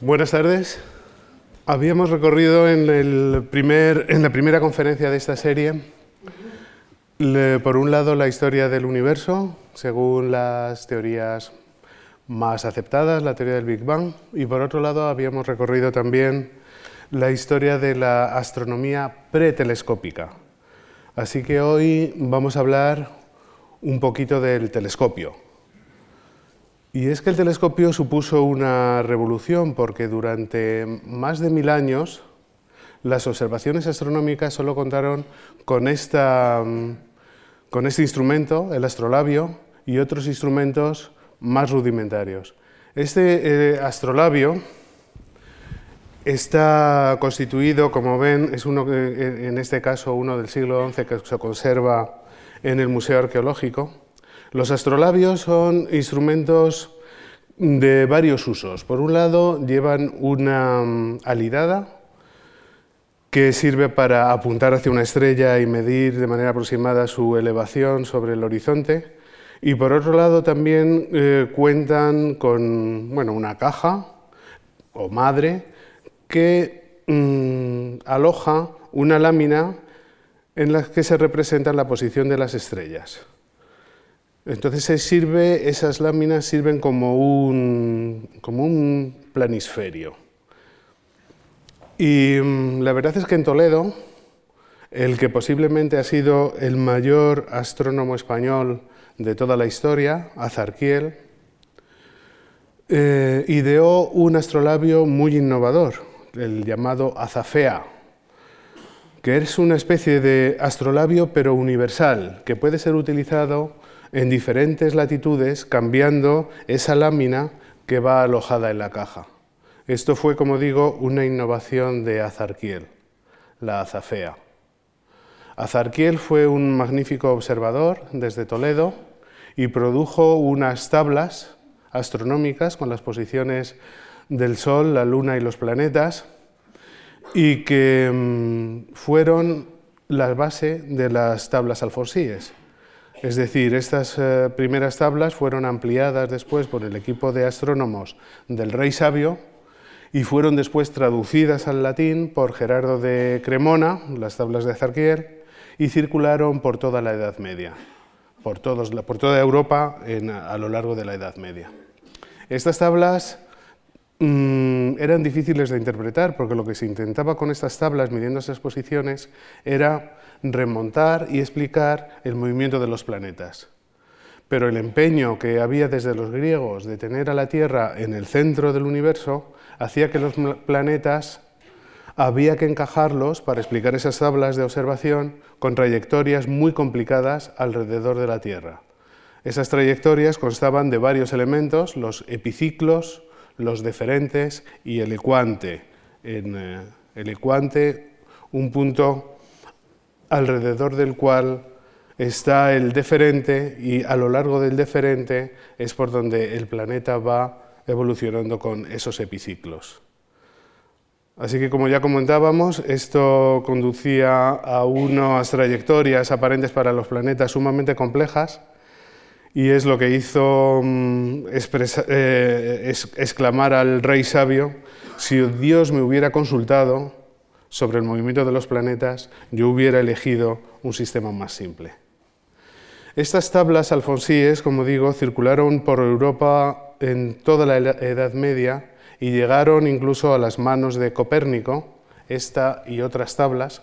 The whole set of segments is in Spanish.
Buenas tardes. Habíamos recorrido en, el primer, en la primera conferencia de esta serie, por un lado, la historia del universo, según las teorías más aceptadas, la teoría del Big Bang, y por otro lado, habíamos recorrido también la historia de la astronomía pretelescópica. Así que hoy vamos a hablar un poquito del telescopio. Y es que el telescopio supuso una revolución porque durante más de mil años las observaciones astronómicas solo contaron con, esta, mm, con este instrumento, el astrolabio, y otros instrumentos más rudimentarios. Este eh, astrolabio está constituido, como ven, es uno, eh, en este caso uno del siglo XI que se conserva en el Museo Arqueológico. Los astrolabios son instrumentos de varios usos. Por un lado, llevan una mm, alidada que sirve para apuntar hacia una estrella y medir de manera aproximada su elevación sobre el horizonte. Y por otro lado, también eh, cuentan con bueno, una caja o madre que mm, aloja una lámina en la que se representa la posición de las estrellas. Entonces sirve, esas láminas sirven como un, como un planisferio. Y mm, la verdad es que en Toledo, el que posiblemente ha sido el mayor astrónomo español de toda la historia, Azarquiel, eh, ideó un astrolabio muy innovador, el llamado Azafea, que es una especie de astrolabio pero universal, que puede ser utilizado en diferentes latitudes cambiando esa lámina que va alojada en la caja. Esto fue, como digo, una innovación de Azarquiel, la azafea. Azarquiel fue un magnífico observador desde Toledo y produjo unas tablas astronómicas con las posiciones del Sol, la Luna y los planetas y que mm, fueron la base de las tablas alfonsíes. Es decir, estas eh, primeras tablas fueron ampliadas después por el equipo de astrónomos del Rey Sabio y fueron después traducidas al latín por Gerardo de Cremona, las tablas de Zarquiel, y circularon por toda la Edad Media, por, toda Europa a lo largo de la Edad Media. Estas tablas mm, eran difíciles de interpretar porque lo que se intentaba con estas tablas, midiendo esas posiciones, era remontar y explicar el movimiento de los planetas. Pero el empeño que había desde los griegos de tener a la Tierra en el centro del universo hacía que los planetas había que encajarlos para explicar esas tablas de observación con trayectorias muy complicadas alrededor de la Tierra. Esas trayectorias constaban de varios elementos, los epiciclos, los deferentes y el ecuante. En eh, el ecuante, un punto alrededor del cual está el deferente y a lo largo del deferente es por donde el planeta va evolucionando con esos epiciclos. Así que como ya comentábamos, esto conducía a unas trayectorias aparentes para los planetas sumamente complejas y es lo que hizo mm, eh, exclamar al rey sabio, si Dios me hubiera consultado sobre el movimiento de los planetas, yo hubiera elegido un sistema más simple. Estas tablas alfonsíes, como digo, circularon por Europa en toda la Edad Media y llegaron incluso a las manos de Copérnico, esta y otras tablas.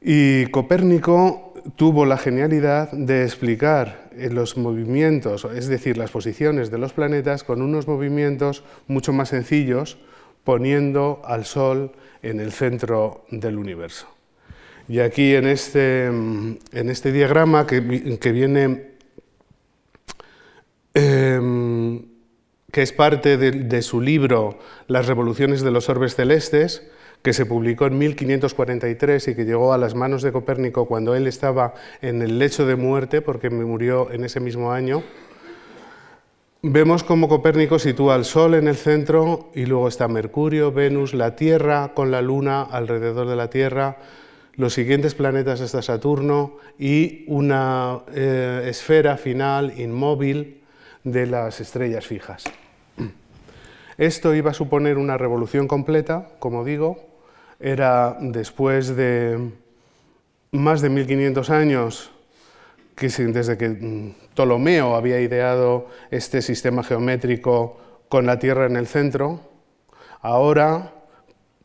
Y Copérnico tuvo la genialidad de explicar los movimientos, es decir, las posiciones de los planetas con unos movimientos mucho más sencillos, poniendo al Sol en el centro del universo. Y aquí en este, en este diagrama que, que viene, eh, que es parte de, de, su libro Las revoluciones de los orbes celestes, que se publicó en 1543 y que llegó a las manos de Copérnico cuando él estaba en el lecho de muerte, porque murió en ese mismo año, Vemos cómo Copérnico sitúa al Sol en el centro y luego está Mercurio, Venus, la Tierra con la Luna alrededor de la Tierra, los siguientes planetas hasta Saturno y una eh, esfera final inmóvil de las estrellas fijas. Esto iba a suponer una revolución completa, como digo, era después de más de 1500 años desde que mm, Ptolomeo había ideado este sistema geométrico con la Tierra en el centro, ahora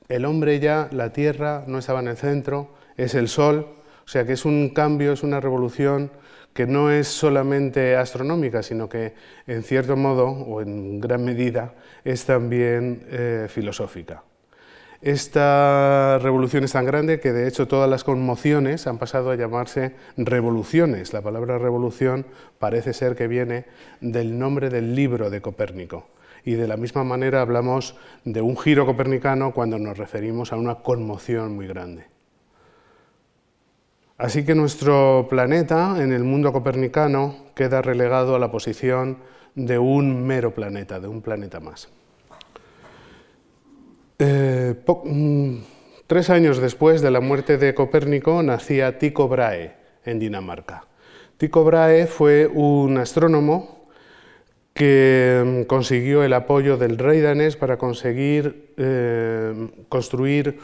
el hombre ya, la Tierra no estaba en el centro, es el Sol, o sea que es un cambio, es una revolución que no es solamente astronómica, sino que en cierto modo, o en gran medida, es también eh, filosófica. Esta revolución es tan grande que de hecho todas las conmociones han pasado a llamarse revoluciones. La palabra revolución parece ser que viene del nombre del libro de Copérnico. Y de la misma manera hablamos de un giro copernicano cuando nos referimos a una conmoción muy grande. Así que nuestro planeta en el mundo copernicano queda relegado a la posición de un mero planeta, de un planeta más. Eh, mm, tres años después de la muerte de Copérnico nacía Tycho Brahe en Dinamarca. Tycho Brahe fue un astrónomo que mm, consiguió el apoyo del rey danés para conseguir eh, construir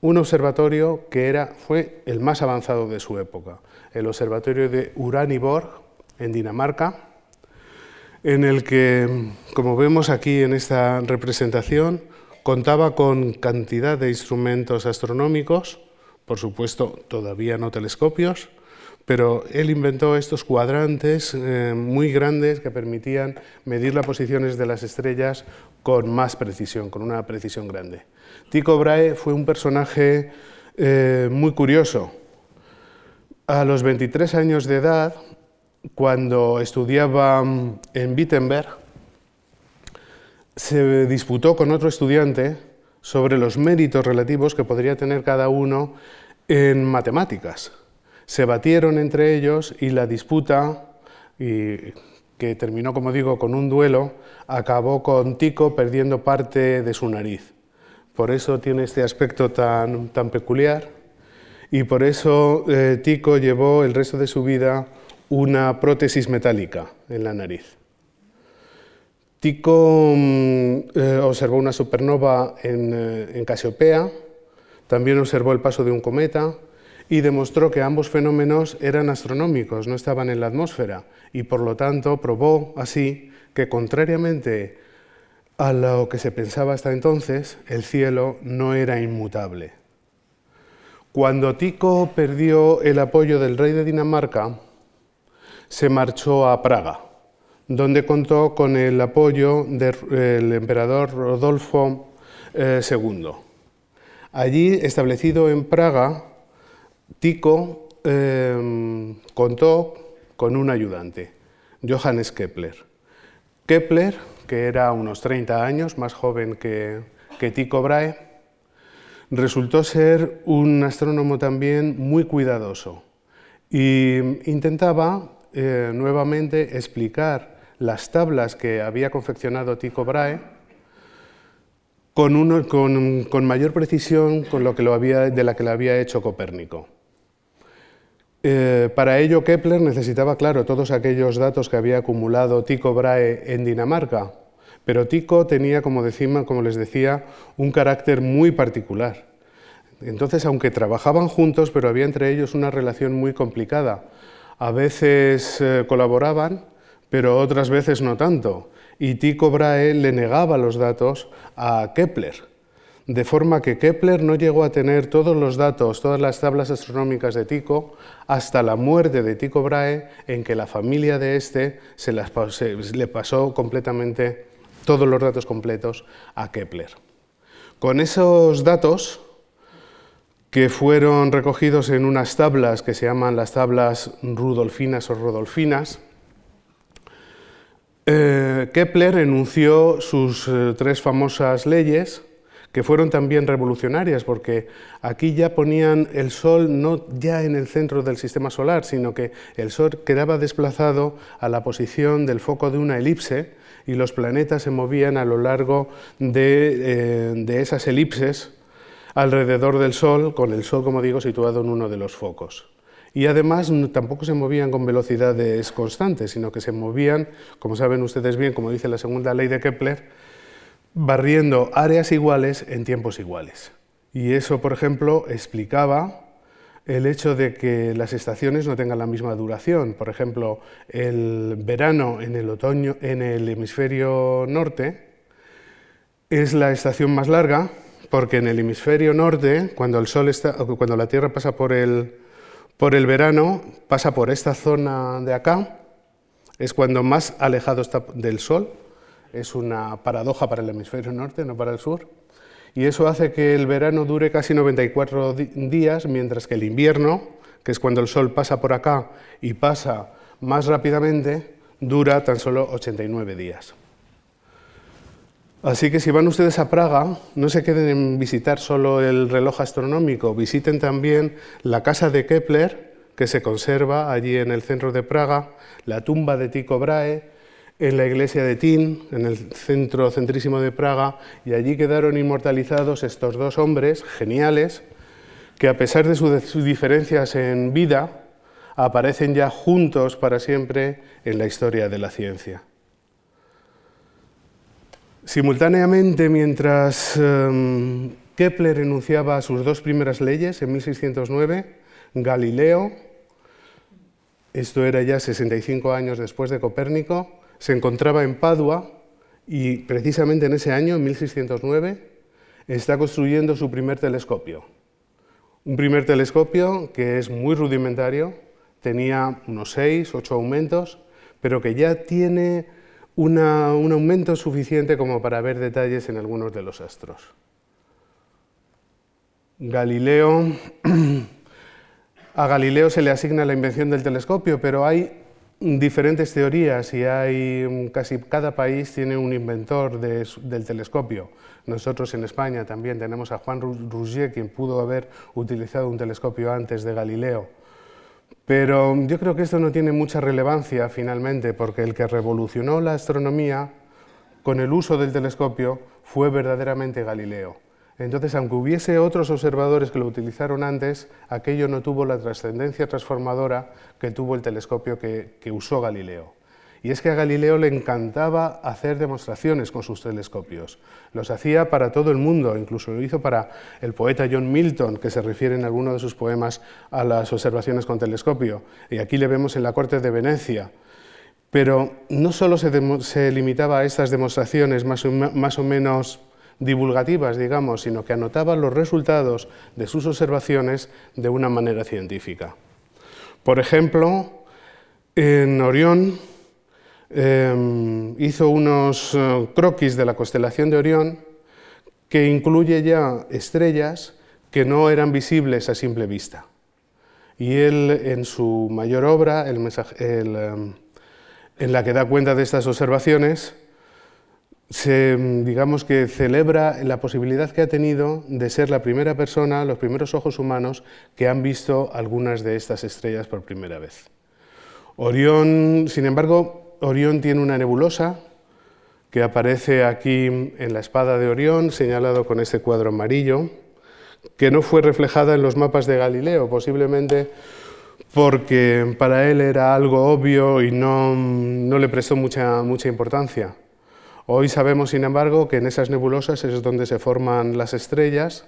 un observatorio que era, fue el más avanzado de su época, el observatorio de Uraniborg, en Dinamarca, en el que, como vemos aquí en esta representación, contaba con cantidad de instrumentos astronómicos, por supuesto todavía no telescopios, pero él inventó estos cuadrantes eh, muy grandes que permitían medir las posiciones de las estrellas con más precisión, con una precisión grande. Tycho Brahe fue un personaje eh, muy curioso. A los 23 años de edad, cuando estudiaba en Wittenberg, se disputó con otro estudiante sobre los méritos relativos que podría tener cada uno en matemáticas se batieron entre ellos y la disputa, que terminó, como digo, con un duelo, acabó con Tico perdiendo parte de su nariz. Por eso tiene este aspecto tan, tan peculiar y por eso eh, Tico llevó el resto de su vida una prótesis metálica en la nariz. Tico mm, eh, observó una supernova en, eh, en Casiopea, también observó el paso de un cometa, y demostró que ambos fenómenos eran astronómicos, no estaban en la atmósfera, y por lo tanto probó así que, contrariamente a lo que se pensaba hasta entonces, el cielo no era inmutable. Cuando Tico perdió el apoyo del rey de Dinamarca, se marchó a Praga, donde contó con el apoyo del emperador Rodolfo II. Eh, Allí, establecido en Praga, Tico em, contó con un ayudante, Johannes Kepler. Kepler, que era unos 30 años más joven que, que Brahe, resultó ser un astrónomo también muy cuidadoso e intentaba eh, nuevamente explicar las tablas que había confeccionado Tycho Brahe con, mayor precisión con lo que lo había, de la que le había hecho Copérnico. Eh, para ello, Kepler necesitaba, claro, todos aquellos datos que había acumulado Tycho Brahe en Dinamarca, pero Tycho tenía, como, como les decía, un carácter muy particular. Entonces, aunque trabajaban juntos, pero había entre ellos una relación muy complicada. A veces eh, colaboraban, pero otras veces no tanto. Y Tycho Brahe le negaba los datos a Kepler de forma que Kepler no llegó a tener todos los datos, todas las tablas astronómicas de Tycho, hasta la muerte de Tycho Brahe, en que la familia de este se, le pasó completamente todos los datos completos a Kepler. Con esos datos, que fueron recogidos en unas tablas que se llaman las tablas rudolfinas o rodolfinas, eh, Kepler enunció sus eh, tres famosas leyes, que fueron también revolucionarias, porque aquí ya ponían el Sol no ya en el centro del sistema solar, sino que el Sol quedaba desplazado a la posición del foco de una elipse y los planetas se movían a lo largo de, eh, esas elipses alrededor del Sol, con el Sol, como digo, situado en uno de los focos. Y además tampoco se movían con velocidades constantes, sino que se movían, como saben ustedes bien, como dice la segunda ley de Kepler, barriendo áreas iguales en tiempos iguales. Y eso, por ejemplo, explicaba el hecho de que las estaciones no tengan la misma duración. Por ejemplo, el verano en el otoño en el hemisferio norte es la estación más larga porque en el hemisferio norte, cuando el sol está, cuando la Tierra pasa por el, por el verano, pasa por esta zona de acá, es cuando más alejado está del sol. Es una paradoja para el hemisferio norte, no para el sur y eso hace que el verano dure casi 94 días, mientras que el invierno, que es cuando el sol pasa por acá y pasa más rápidamente, dura tan solo 89 días. Así que si van ustedes a Praga, no se queden en visitar solo el reloj astronómico, visiten también la casa de Kepler, que se conserva allí en el centro de Praga, la tumba de Tycho Brahe, en la iglesia de Tin, en el centro centrísimo de Praga, y allí quedaron inmortalizados estos dos hombres geniales que a pesar de sus diferencias en vida, aparecen ya juntos para siempre en la historia de la ciencia. Simultáneamente, mientras em, Kepler enunciaba sus dos primeras leyes en 1609, Galileo, esto era ya 65 años después de Copérnico, se encontraba en Padua y precisamente en ese año, en 1609, está construyendo su primer telescopio. Un primer telescopio que es muy rudimentario, tenía unos seis, ocho aumentos, pero que ya tiene un aumento suficiente como para ver detalles en algunos de los astros. Galileo, a Galileo se le asigna la invención del telescopio, pero hay diferentes teorías y hay casi cada país tiene un inventor del telescopio. Nosotros en España también tenemos a Juan Rougier, quien pudo haber utilizado un telescopio antes de Galileo. Pero yo creo que esto no tiene mucha relevancia finalmente, porque el que revolucionó la astronomía con el uso del telescopio fue verdaderamente Galileo. Entonces, aunque hubiese otros observadores que lo utilizaron antes, aquello no tuvo la trascendencia transformadora que tuvo el telescopio que, usó Galileo. Y es que a Galileo le encantaba hacer demostraciones con sus telescopios. Los hacía para todo el mundo, incluso lo hizo para el poeta John Milton, que se refiere en alguno de sus poemas a las observaciones con telescopio. Y aquí le vemos en la corte de Venecia. Pero no solo se, limitaba a estas demostraciones más o menos divulgativas, digamos, sino que anotaba los resultados de sus observaciones de una manera científica. Por ejemplo, en Orión em, hizo unos eh, croquis de la constelación de Orión que incluye ya estrellas que no eran visibles a simple vista. Y él, en su mayor obra, em, en la que da cuenta de estas observaciones, se, digamos que celebra la posibilidad que ha tenido de ser la primera persona, los primeros ojos humanos que han visto algunas de estas estrellas por primera vez. Orión, sin embargo, Orión tiene una nebulosa que aparece aquí en la espada de Orión, señalado con este cuadro amarillo, que no fue reflejada en los mapas de Galileo, posiblemente porque para él era algo obvio y no, no le prestó mucha, mucha importancia. Hoy sabemos, sin embargo, que en esas nebulosas es donde se forman las estrellas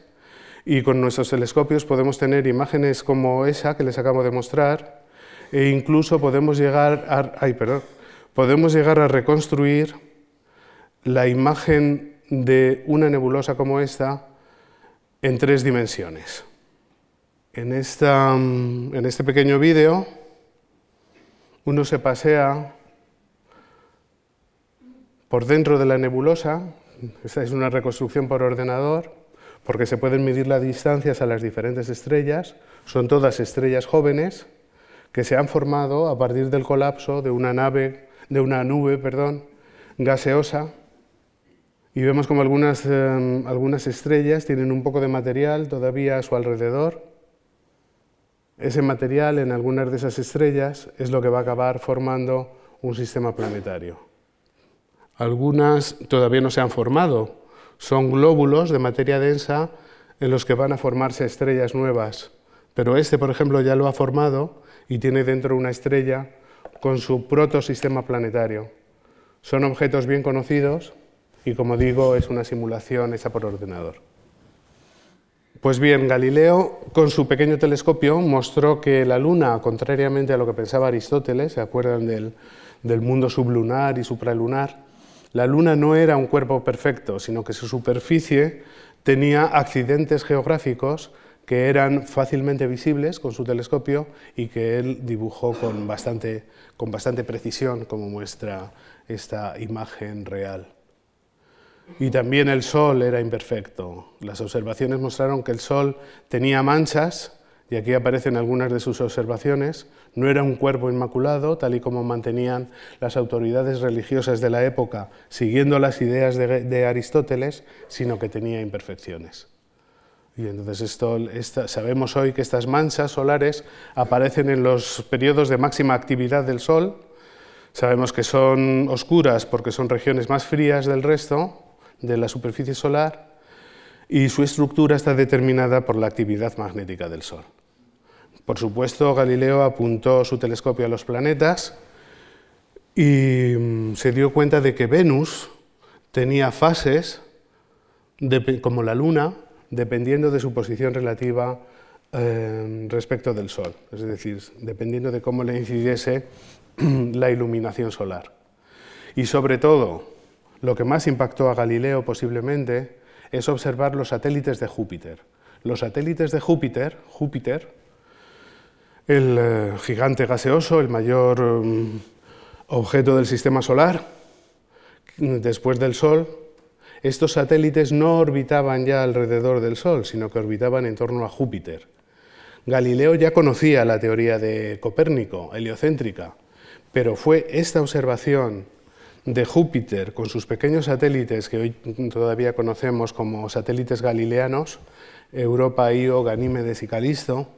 y con nuestros telescopios podemos tener imágenes como esa que les acabo de mostrar e incluso podemos llegar a, podemos llegar a reconstruir la imagen de una nebulosa como esta en tres dimensiones. En, esta, en este pequeño vídeo uno se pasea por dentro de la nebulosa, esta es una reconstrucción por ordenador, porque se pueden medir las distancias a las diferentes estrellas, son todas estrellas jóvenes que se han formado a partir del colapso de una, nave, de una nube perdón, gaseosa y vemos como algunas, em, algunas estrellas tienen un poco de material todavía a su alrededor. Ese material en algunas de esas estrellas es lo que va a acabar formando un sistema planetario. Algunas todavía no se han formado. Son glóbulos de materia densa en los que van a formarse estrellas nuevas. Pero este, por ejemplo, ya lo ha formado y tiene dentro una estrella con su protosistema planetario. Son objetos bien conocidos y como digo es una simulación hecha por ordenador. Pues bien, Galileo con su pequeño telescopio mostró que la Luna, contrariamente a lo que pensaba Aristóteles, ¿se acuerdan del, del mundo sublunar y supralunar? La Luna no era un cuerpo perfecto, sino que su superficie tenía accidentes geográficos que eran fácilmente visibles con su telescopio y que él dibujó con bastante, con bastante precisión, como muestra esta imagen real. Y también el Sol era imperfecto. Las observaciones mostraron que el Sol tenía manchas, y aquí aparecen algunas de sus observaciones. No era un cuerpo inmaculado, tal y como mantenían las autoridades religiosas de la época, siguiendo las ideas de, Aristóteles, sino que tenía imperfecciones. Y entonces esto, sabemos hoy que estas manchas solares aparecen en los periodos de máxima actividad del Sol. Sabemos que son oscuras porque son regiones más frías del resto de la superficie solar y su estructura está determinada por la actividad magnética del Sol. Por supuesto, Galileo apuntó su telescopio a los planetas y mm, se dio cuenta de que Venus tenía fases como la Luna, dependiendo de su posición relativa eh, respecto del Sol, es decir, dependiendo de cómo le incidiese la iluminación solar. Y sobre todo, lo que más impactó a Galileo posiblemente es observar los satélites de Júpiter. Los satélites de Júpiter, Júpiter, el eh, gigante gaseoso, el mayor mm, objeto del sistema solar, después del Sol, estos satélites no orbitaban ya alrededor del Sol, sino que orbitaban en torno a Júpiter. Galileo ya conocía la teoría de Copérnico, heliocéntrica, pero fue esta observación de Júpiter con sus pequeños satélites que hoy todavía conocemos como satélites galileanos, Europa, Io, Ganímedes y Calisto,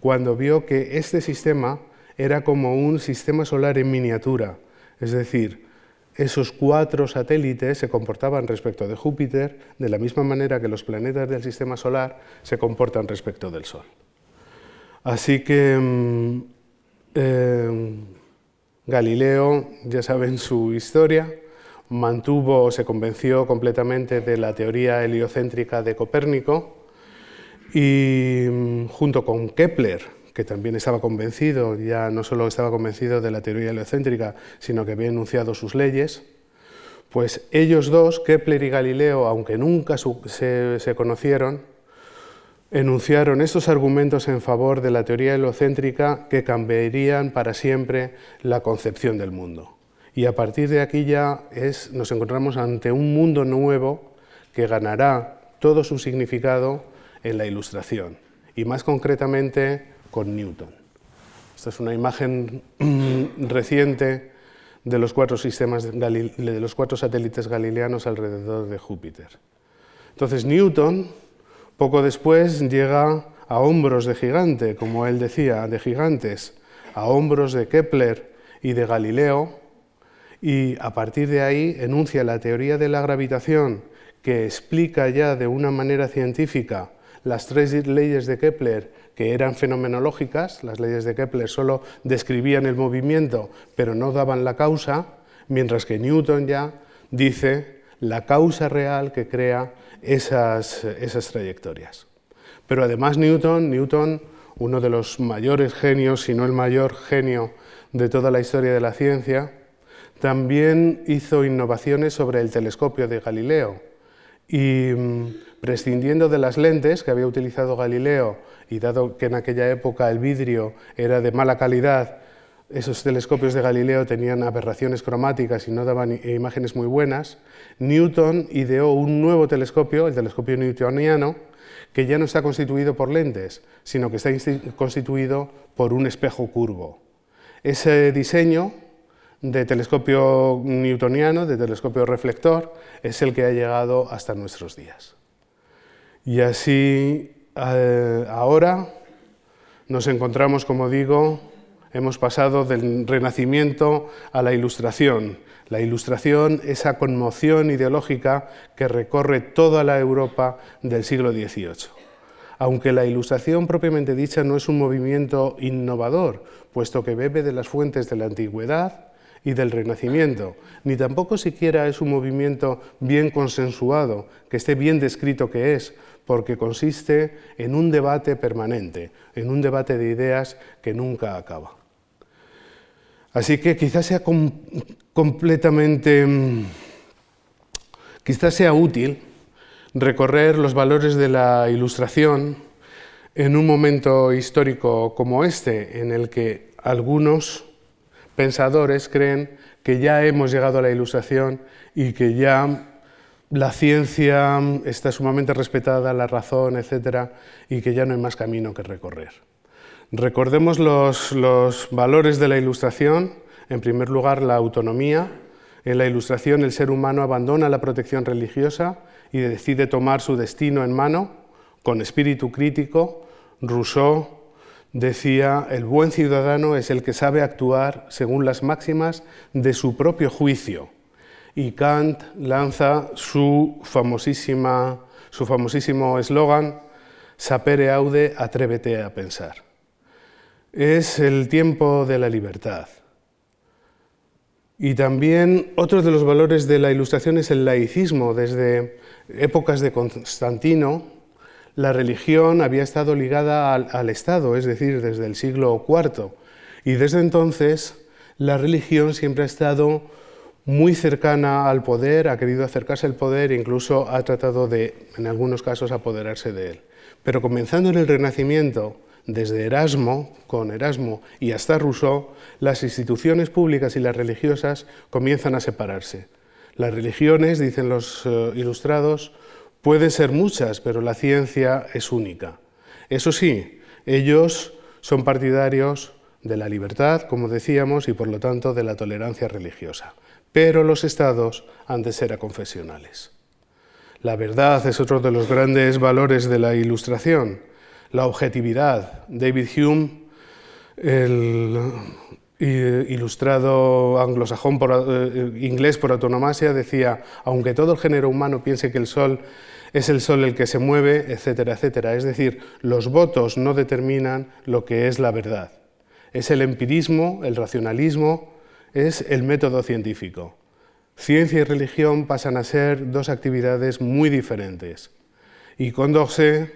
cuando vio que este sistema era como un sistema solar en miniatura, es decir, esos cuatro satélites se comportaban respecto de Júpiter de la misma manera que los planetas del sistema solar se comportan respecto del Sol. Así que mm, eh, Galileo, ya saben su historia, mantuvo se convenció completamente de la teoría heliocéntrica de Copérnico y mm, junto con Kepler, que también estaba convencido, ya no solo estaba convencido de la teoría heliocéntrica, sino que había enunciado sus leyes, pues ellos dos, Kepler y Galileo, aunque nunca se, conocieron, enunciaron estos argumentos en favor de la teoría heliocéntrica que cambiarían para siempre la concepción del mundo. Y a partir de aquí ya es, nos encontramos ante un mundo nuevo que ganará todo su significado en la ilustración, y más concretamente con Newton. Esta es una imagen reciente de los cuatro sistemas de los cuatro satélites galileanos alrededor de Júpiter. Entonces Newton poco después llega a hombros de gigante, como él decía, de gigantes, a hombros de Kepler y de Galileo, y a partir de ahí enuncia la teoría de la gravitación que explica ya de una manera científica las tres leyes de Kepler que eran fenomenológicas, las leyes de Kepler solo describían el movimiento pero no daban la causa, mientras que Newton ya dice la causa real que crea esas, esas trayectorias. Pero además Newton, Newton, uno de los mayores genios, si no el mayor genio de toda la historia de la ciencia, también hizo innovaciones sobre el telescopio de Galileo y mm, prescindiendo de las lentes que había utilizado Galileo y dado que en aquella época el vidrio era de mala calidad, esos telescopios de Galileo tenían aberraciones cromáticas y no daban imágenes muy buenas, Newton ideó un nuevo telescopio, el telescopio newtoniano, que ya no está constituido por lentes, sino que está constituido por un espejo curvo. Ese diseño de telescopio newtoniano, de telescopio reflector, es el que ha llegado hasta nuestros días. Y así eh, ahora nos encontramos, como digo, hemos pasado del renacimiento a la ilustración. La ilustración, esa conmoción ideológica que recorre toda la Europa del siglo XVIII. Aunque la ilustración propiamente dicha no es un movimiento innovador, puesto que bebe de las fuentes de la antigüedad y del Renacimiento, ni tampoco siquiera es un movimiento bien consensuado, que esté bien descrito que es, porque consiste en un debate permanente, en un debate de ideas que nunca acaba. Así que quizás sea completamente, mm, quizás sea útil recorrer los valores de la ilustración en un momento histórico como este, en el que algunos pensadores creen que ya hemos llegado a la ilustración y que ya la ciencia está sumamente respetada, la razón, etcétera, y que ya no hay más camino que recorrer. Recordemos los, los valores de la ilustración. En primer lugar, la autonomía. En la ilustración, el ser humano abandona la protección religiosa y decide tomar su destino en mano con espíritu crítico. Rousseau decía, el buen ciudadano es el que sabe actuar según las máximas de su propio juicio. Y Kant lanza su, famosísima, su famosísimo eslogan, sapere aude, atrévete a pensar. Es el tiempo de la libertad. Y también otro de los valores de la Ilustración es el laicismo. Desde épocas de Constantino, la religión había estado ligada al, Estado, es decir, desde el siglo IV. Y desde entonces la religión siempre ha estado muy cercana al poder, ha querido acercarse al poder e incluso ha tratado de, en algunos casos, apoderarse de él. Pero comenzando en el Renacimiento, desde Erasmo, con Erasmo y hasta Rousseau, las instituciones públicas y las religiosas comienzan a separarse. Las religiones, dicen los eh, ilustrados, Pueden ser muchas, pero la ciencia es única. Eso sí, ellos son partidarios de la libertad, como decíamos, y por lo tanto de la tolerancia religiosa. Pero los estados han de ser confesionales. La verdad es otro de los grandes valores de la ilustración. La objetividad. David Hume, el ilustrado anglosajón eh, inglés por autonomasia, decía, aunque todo el género humano piense que el sol es el sol el que se mueve, etcétera, etcétera. Es decir, los votos no determinan lo que es la verdad. Es el empirismo, el racionalismo, es el método científico. Ciencia y religión pasan a ser dos actividades muy diferentes. Y Condorcet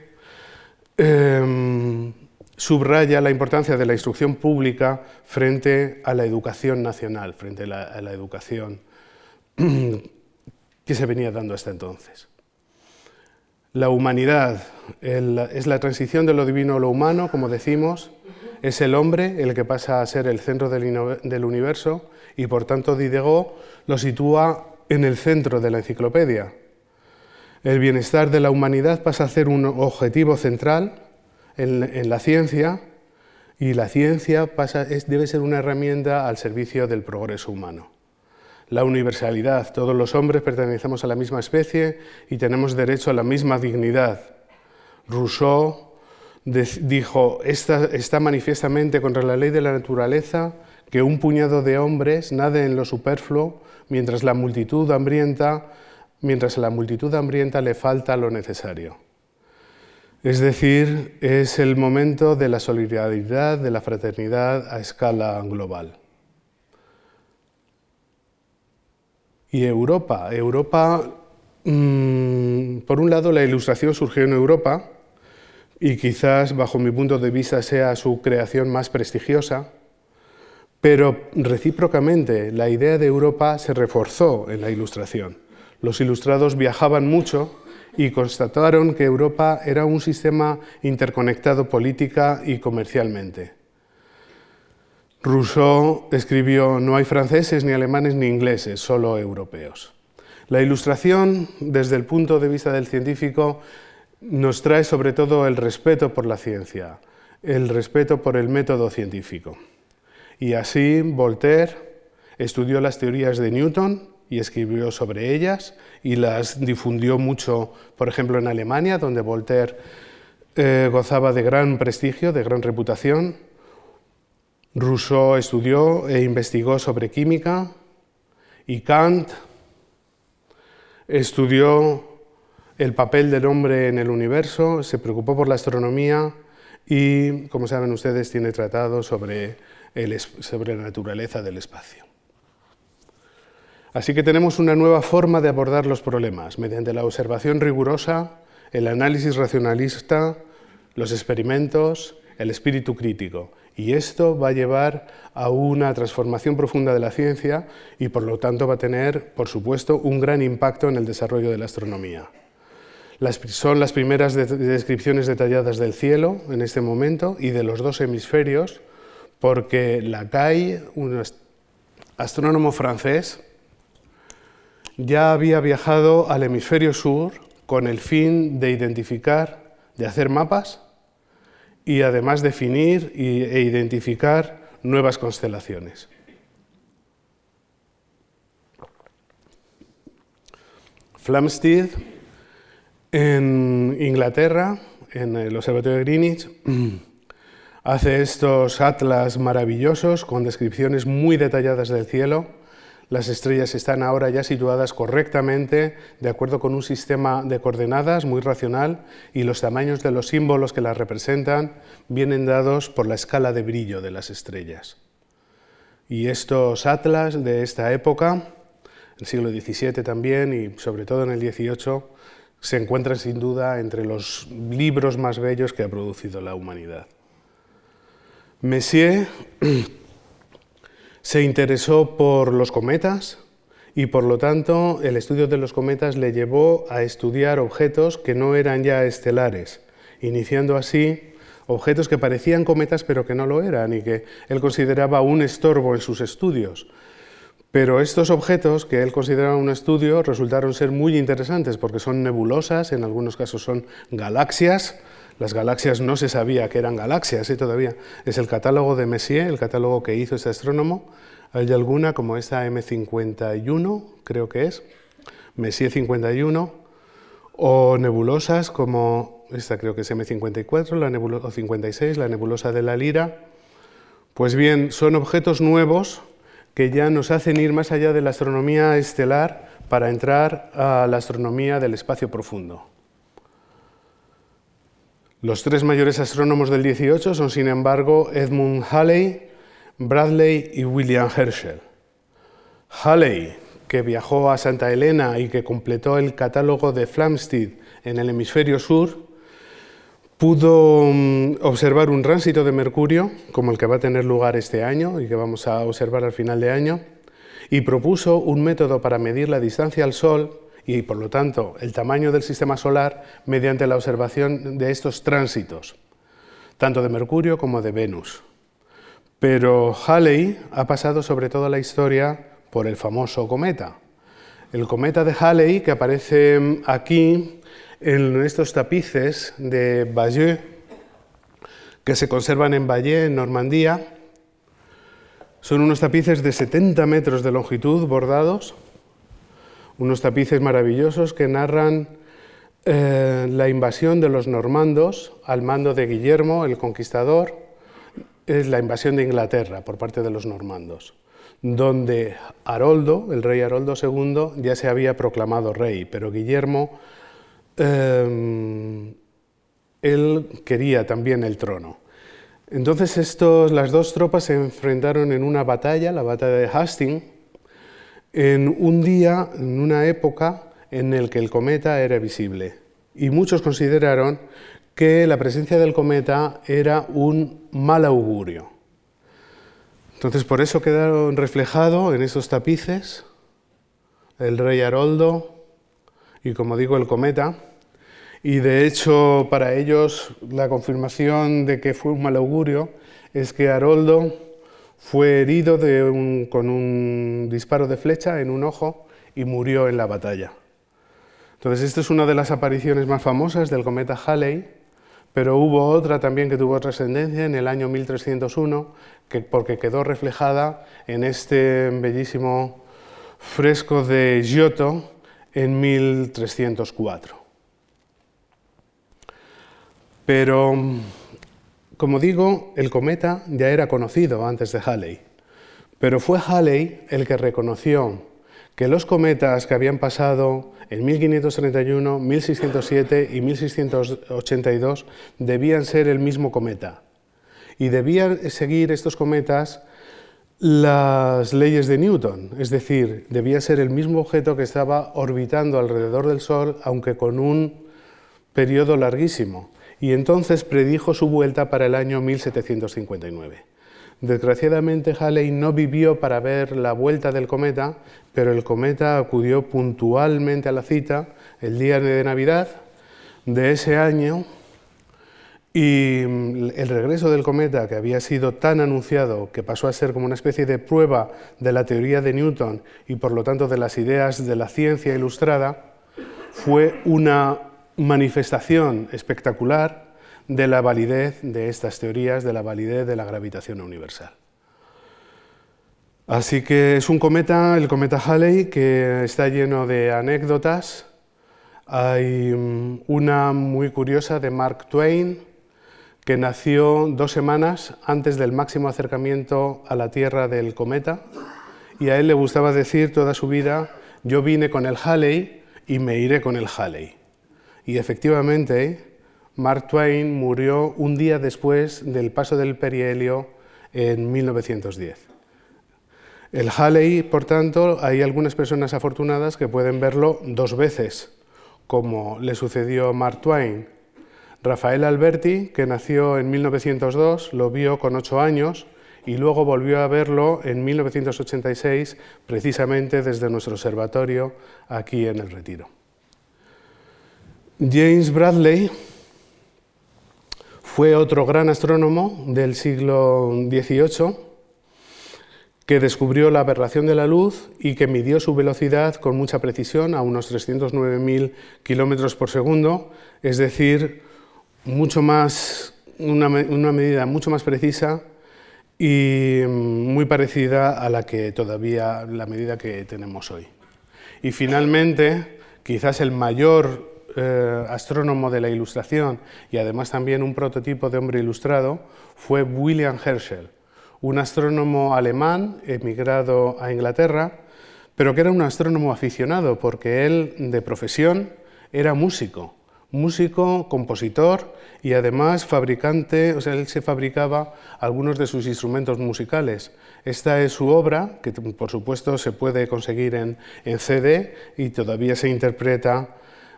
eh, subraya la importancia de la instrucción pública frente a la educación nacional, frente a la educación que se venía dando hasta entonces. La humanidad es la transición de lo divino a lo humano, como decimos, es el hombre el que pasa a ser el centro del, universo y por tanto Diderot lo sitúa en el centro de la enciclopedia. El bienestar de la humanidad pasa a ser un objetivo central en, la ciencia y la ciencia debe ser una herramienta al servicio del progreso humano la universalidad. Todos los hombres pertenecemos a la misma especie y tenemos derecho a la misma dignidad. Rousseau dijo, está manifiestamente contra la ley de la naturaleza que un puñado de hombres nade en lo superfluo mientras la multitud hambrienta, mientras a la multitud hambrienta le falta lo necesario. Es decir, es el momento de la solidaridad, de la fraternidad a escala global. Y Europa. Europa, mm, por un lado, la ilustración surgió en Europa y quizás, bajo mi punto de vista, sea su creación más prestigiosa, pero recíprocamente la idea de Europa se reforzó en la ilustración. Los ilustrados viajaban mucho y constataron que Europa era un sistema interconectado política y comercialmente. Rousseau escribió, no hay franceses, ni alemanes, ni ingleses, solo europeos. La ilustración, desde el punto de vista del científico, nos trae sobre todo el respeto por la ciencia, el respeto por el método científico. Y así Voltaire estudió las teorías de Newton y escribió sobre ellas y las difundió mucho, por ejemplo, en Alemania, donde Voltaire eh, gozaba de gran prestigio, de gran reputación, Rousseau estudió e investigó sobre química y Kant estudió el papel del hombre en el universo, se preocupó por la astronomía y, como saben ustedes, tiene tratados sobre, sobre la naturaleza del espacio. Así que tenemos una nueva forma de abordar los problemas, mediante la observación rigurosa, el análisis racionalista, los experimentos, el espíritu crítico. Y esto va a llevar a una transformación profunda de la ciencia y por lo tanto va a tener, por supuesto, un gran impacto en el desarrollo de la astronomía. Son las primeras descripciones detalladas del cielo en este momento y de los dos hemisferios, porque Lacaille, un astrónomo francés, ya había viajado al hemisferio sur con el fin de identificar, de hacer mapas y además definir e identificar nuevas constelaciones. Flamsteed, en Inglaterra, en el Observatorio de Greenwich, hace estos atlas maravillosos con descripciones muy detalladas del cielo las estrellas están ahora ya situadas correctamente de acuerdo con un sistema de coordenadas muy racional y los tamaños de los símbolos que las representan vienen dados por la escala de brillo de las estrellas. Y estos atlas de esta época, el siglo XVII también y sobre todo en el XVIII, se encuentran sin duda entre los libros más bellos que ha producido la humanidad. Messier se interesó por los cometas y por lo tanto el estudio de los cometas le llevó a estudiar objetos que no eran ya estelares, iniciando así objetos que parecían cometas pero que no lo eran y que él consideraba un estorbo en sus estudios. Pero estos objetos que él consideraba un estudio resultaron ser muy interesantes porque son nebulosas, en algunos casos son galaxias, las galaxias no se sabía que eran galaxias y todavía. Es el catálogo de Messier, el catálogo que hizo este astrónomo. Hay alguna como esta M51, creo que es, Messier 51, o nebulosas como esta creo que es M54 la o 56, la nebulosa de la Lira. Pues bien, son objetos nuevos que ya nos hacen ir más allá de la astronomía estelar para entrar a la astronomía del espacio profundo. Los tres mayores astrónomos del 18 son, sin embargo, Edmund Halley, Bradley y William Herschel. Halley, que viajó a Santa Elena y que completó el catálogo de Flamsteed en el hemisferio sur, pudo mm, observar un tránsito de Mercurio, como el que va a tener lugar este año y que vamos a observar al final de año, y propuso un método para medir la distancia al Sol y por lo tanto el tamaño del sistema solar mediante la observación de estos tránsitos, tanto de Mercurio como de Venus. Pero Halley ha pasado sobre todo la historia por el famoso cometa. El cometa de Halley, que aparece aquí en estos tapices de Bayeux, que se conservan en Bayeux, en Normandía, son unos tapices de 70 metros de longitud bordados unos tapices maravillosos que narran eh, la invasión de los normandos al mando de Guillermo el Conquistador, es la invasión de Inglaterra por parte de los normandos, donde Haroldo, el rey Haroldo II, ya se había proclamado rey, pero Guillermo, eh, él quería también el trono. Entonces las dos tropas se enfrentaron en una batalla, la batalla de Hastings, en un día, en una época en el que el cometa era visible. Y muchos consideraron que la presencia del cometa era un mal augurio. Entonces por eso quedaron reflejados en esos tapices el rey Haroldo y como digo el cometa. Y de hecho para ellos la confirmación de que fue un mal augurio es que Haroldo fue herido con un disparo de flecha en un ojo y murió en la batalla. Entonces, esta es una de las apariciones más famosas del cometa Halley, pero hubo otra también que tuvo trascendencia en el año 1301, porque quedó reflejada en este bellísimo fresco de Giotto en 1304. Pero como digo, el cometa ya era conocido antes de Halley, pero fue Halley el que reconoció que los cometas que habían pasado en 1531, 1607 y 1682 debían ser el mismo cometa. Y debían seguir estos cometas las leyes de Newton, es decir, debía ser el mismo objeto que estaba orbitando alrededor del Sol, aunque con un periodo larguísimo, y entonces predijo su vuelta para el año 1759. Desgraciadamente Halley no vivió para ver la vuelta del cometa, pero el cometa acudió puntualmente a la cita el día de Navidad de ese año y mm, el regreso del cometa, que había sido tan anunciado que pasó a ser como una especie de prueba de la teoría de Newton y por lo tanto de las ideas de la ciencia ilustrada, fue una manifestación espectacular de la validez de estas teorías, de la validez de la gravitación universal. Así que es un cometa, el cometa Halley, que está lleno de anécdotas. Hay mm, una muy curiosa de Mark Twain, que nació dos semanas antes del máximo acercamiento a la Tierra del cometa, y a él le gustaba decir toda su vida, yo vine con el Halley y me iré con el Halley. Y efectivamente, Mark Twain murió un día después del paso del perihelio en 1910. El Halley, por tanto, hay algunas personas afortunadas que pueden verlo dos veces, como le sucedió a Mark Twain Rafael Alberti, que nació en 1902, lo vio con ocho años y luego volvió a verlo en 1986, precisamente desde nuestro observatorio aquí en el Retiro. James Bradley fue otro gran astrónomo del siglo XVIII que descubrió la aberración de la luz y que midió su velocidad con mucha precisión a unos 309.000 kilómetros por segundo, es decir, mucho más, una, medida mucho más precisa y muy parecida a la que todavía la medida que tenemos hoy. Y finalmente, quizás el mayor eh, astrónomo de la Ilustración y además también un prototipo de hombre ilustrado fue William Herschel, un astrónomo alemán emigrado a Inglaterra, pero que era un astrónomo aficionado porque él de profesión era músico músico, compositor y además fabricante, o sea, él se fabricaba algunos de sus instrumentos musicales. Esta es su obra, que por supuesto se puede conseguir en, CD y todavía se interpreta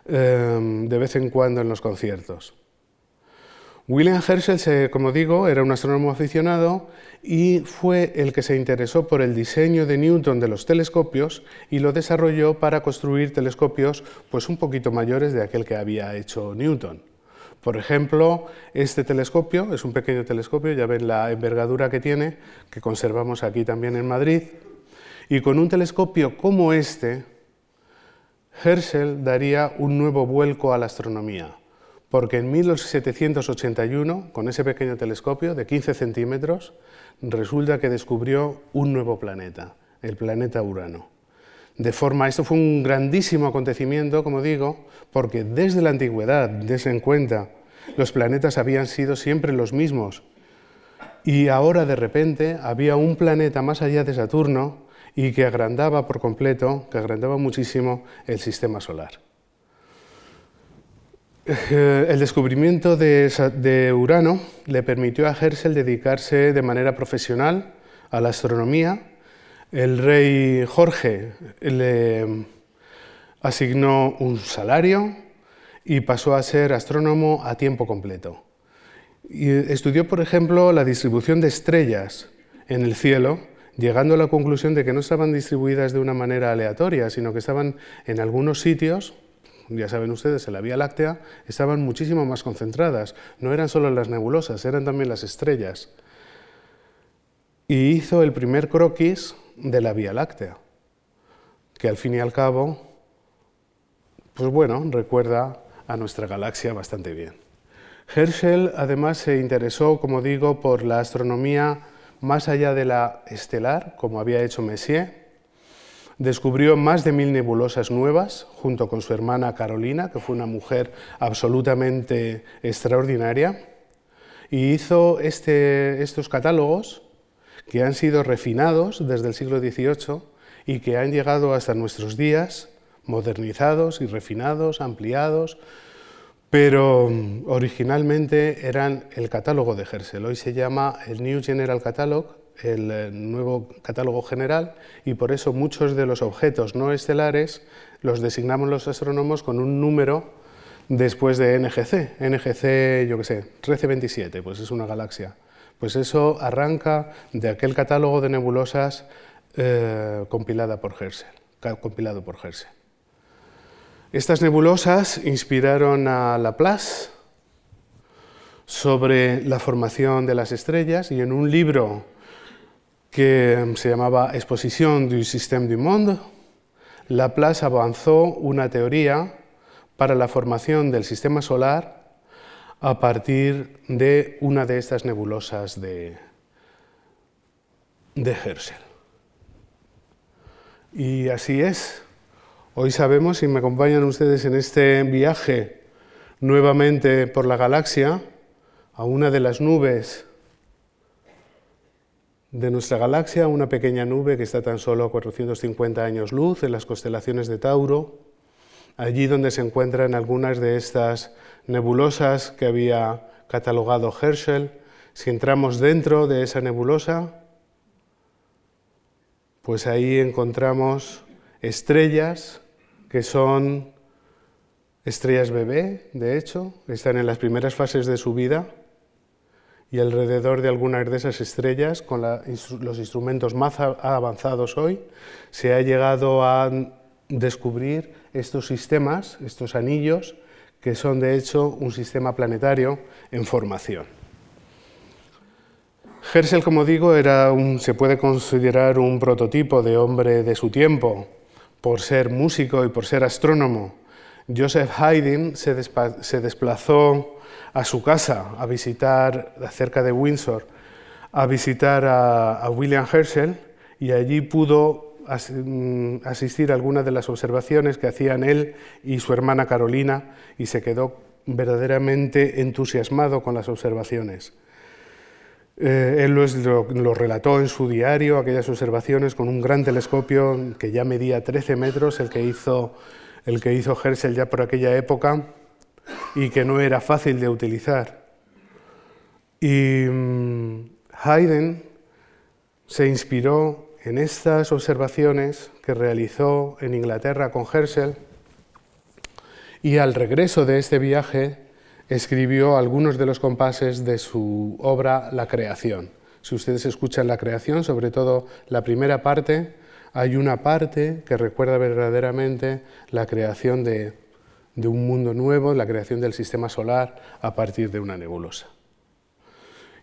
em, de vez en cuando en los conciertos. William Herschel, como digo, era un astrónomo aficionado y fue el que se interesó por el diseño de Newton de los telescopios y lo desarrolló para construir telescopios pues un poquito mayores de aquel que había hecho Newton. Por ejemplo, este telescopio es un pequeño telescopio, ya ven la envergadura que tiene, que conservamos aquí también en Madrid, y con un telescopio como este, Herschel daría un nuevo vuelco a la astronomía porque en 1781, con ese pequeño telescopio de 15 centímetros, resulta que descubrió un nuevo planeta, el planeta Urano. De forma, esto fue un grandísimo acontecimiento, como digo, porque desde la antigüedad, desde en cuenta, los planetas habían sido siempre los mismos. Y ahora de repente había un planeta más allá de Saturno y que agrandaba por completo, que agrandaba muchísimo el sistema solar. Eh, el descubrimiento de, Urano le permitió a Herschel dedicarse de manera profesional a la astronomía. El rey Jorge le asignó un salario y pasó a ser astrónomo a tiempo completo. Y estudió, por ejemplo, la distribución de estrellas en el cielo, llegando a la conclusión de que no estaban distribuidas de una manera aleatoria, sino que estaban en algunos sitios ya saben ustedes, en la Vía Láctea, estaban muchísimo más concentradas. No eran solo las nebulosas, eran también las estrellas. Y hizo el primer croquis de la Vía Láctea, que al fin y al cabo, pues bueno, recuerda a nuestra galaxia bastante bien. Herschel además se interesó, como digo, por la astronomía más allá de la estelar, como había hecho Messier, Descubrió más de mil nebulosas nuevas junto con su hermana Carolina, que fue una mujer absolutamente extraordinaria, y hizo este, estos catálogos que han sido refinados desde el siglo XVIII y que han llegado hasta nuestros días, modernizados y refinados, ampliados, pero originalmente eran el catálogo de Herschel. Hoy se llama el New General Catalog, el eh, nuevo catálogo general y por eso muchos de los objetos no estelares los designamos los astrónomos con un número después de NGC. NGC, yo qué sé, 1327, pues es una galaxia. Pues eso arranca de aquel catálogo de nebulosas eh, compilada por Herschel, compilado por Herschel. Estas nebulosas inspiraron a Laplace sobre la formación de las estrellas y en un libro que se llamaba Exposición du système du monde, Laplace avanzó una teoría para la formación del sistema solar a partir de una de estas nebulosas de, de Herschel. Y así es. Hoy sabemos, y me acompañan ustedes en este viaje nuevamente por la galaxia, a una de las nubes de nuestra galaxia, una pequeña nube que está tan solo a 450 años luz en las constelaciones de Tauro, allí donde se encuentran algunas de estas nebulosas que había catalogado Herschel. Si entramos dentro de esa nebulosa, pues ahí encontramos estrellas que son estrellas bebé, de hecho, están en las primeras fases de su vida y alrededor de algunas de esas estrellas, con los instrumentos más avanzados hoy, se ha llegado a descubrir estos sistemas, estos anillos, que son de hecho un sistema planetario en formación. Herschel, como digo, era un, se puede considerar un prototipo de hombre de su tiempo, por ser músico y por ser astrónomo. Joseph Haydn se, desplazó a su casa a visitar, cerca de Windsor, a visitar a, William Herschel y allí pudo mm, asistir a algunas de las observaciones que hacían él y su hermana Carolina y se quedó verdaderamente entusiasmado con las observaciones. Eh, él lo, relató en su diario, aquellas observaciones con un gran telescopio que ya medía 13 metros, el que hizo, el que hizo Herschel ya por aquella época, y que no era fácil de utilizar. Y mm, Haydn se inspiró en estas observaciones que realizó en Inglaterra con Herschel y al regreso de este viaje escribió algunos de los compases de su obra La creación. Si ustedes escuchan La creación, sobre todo la primera parte, hay una parte que recuerda verdaderamente la creación de, de un mundo nuevo, la creación del sistema solar a partir de una nebulosa.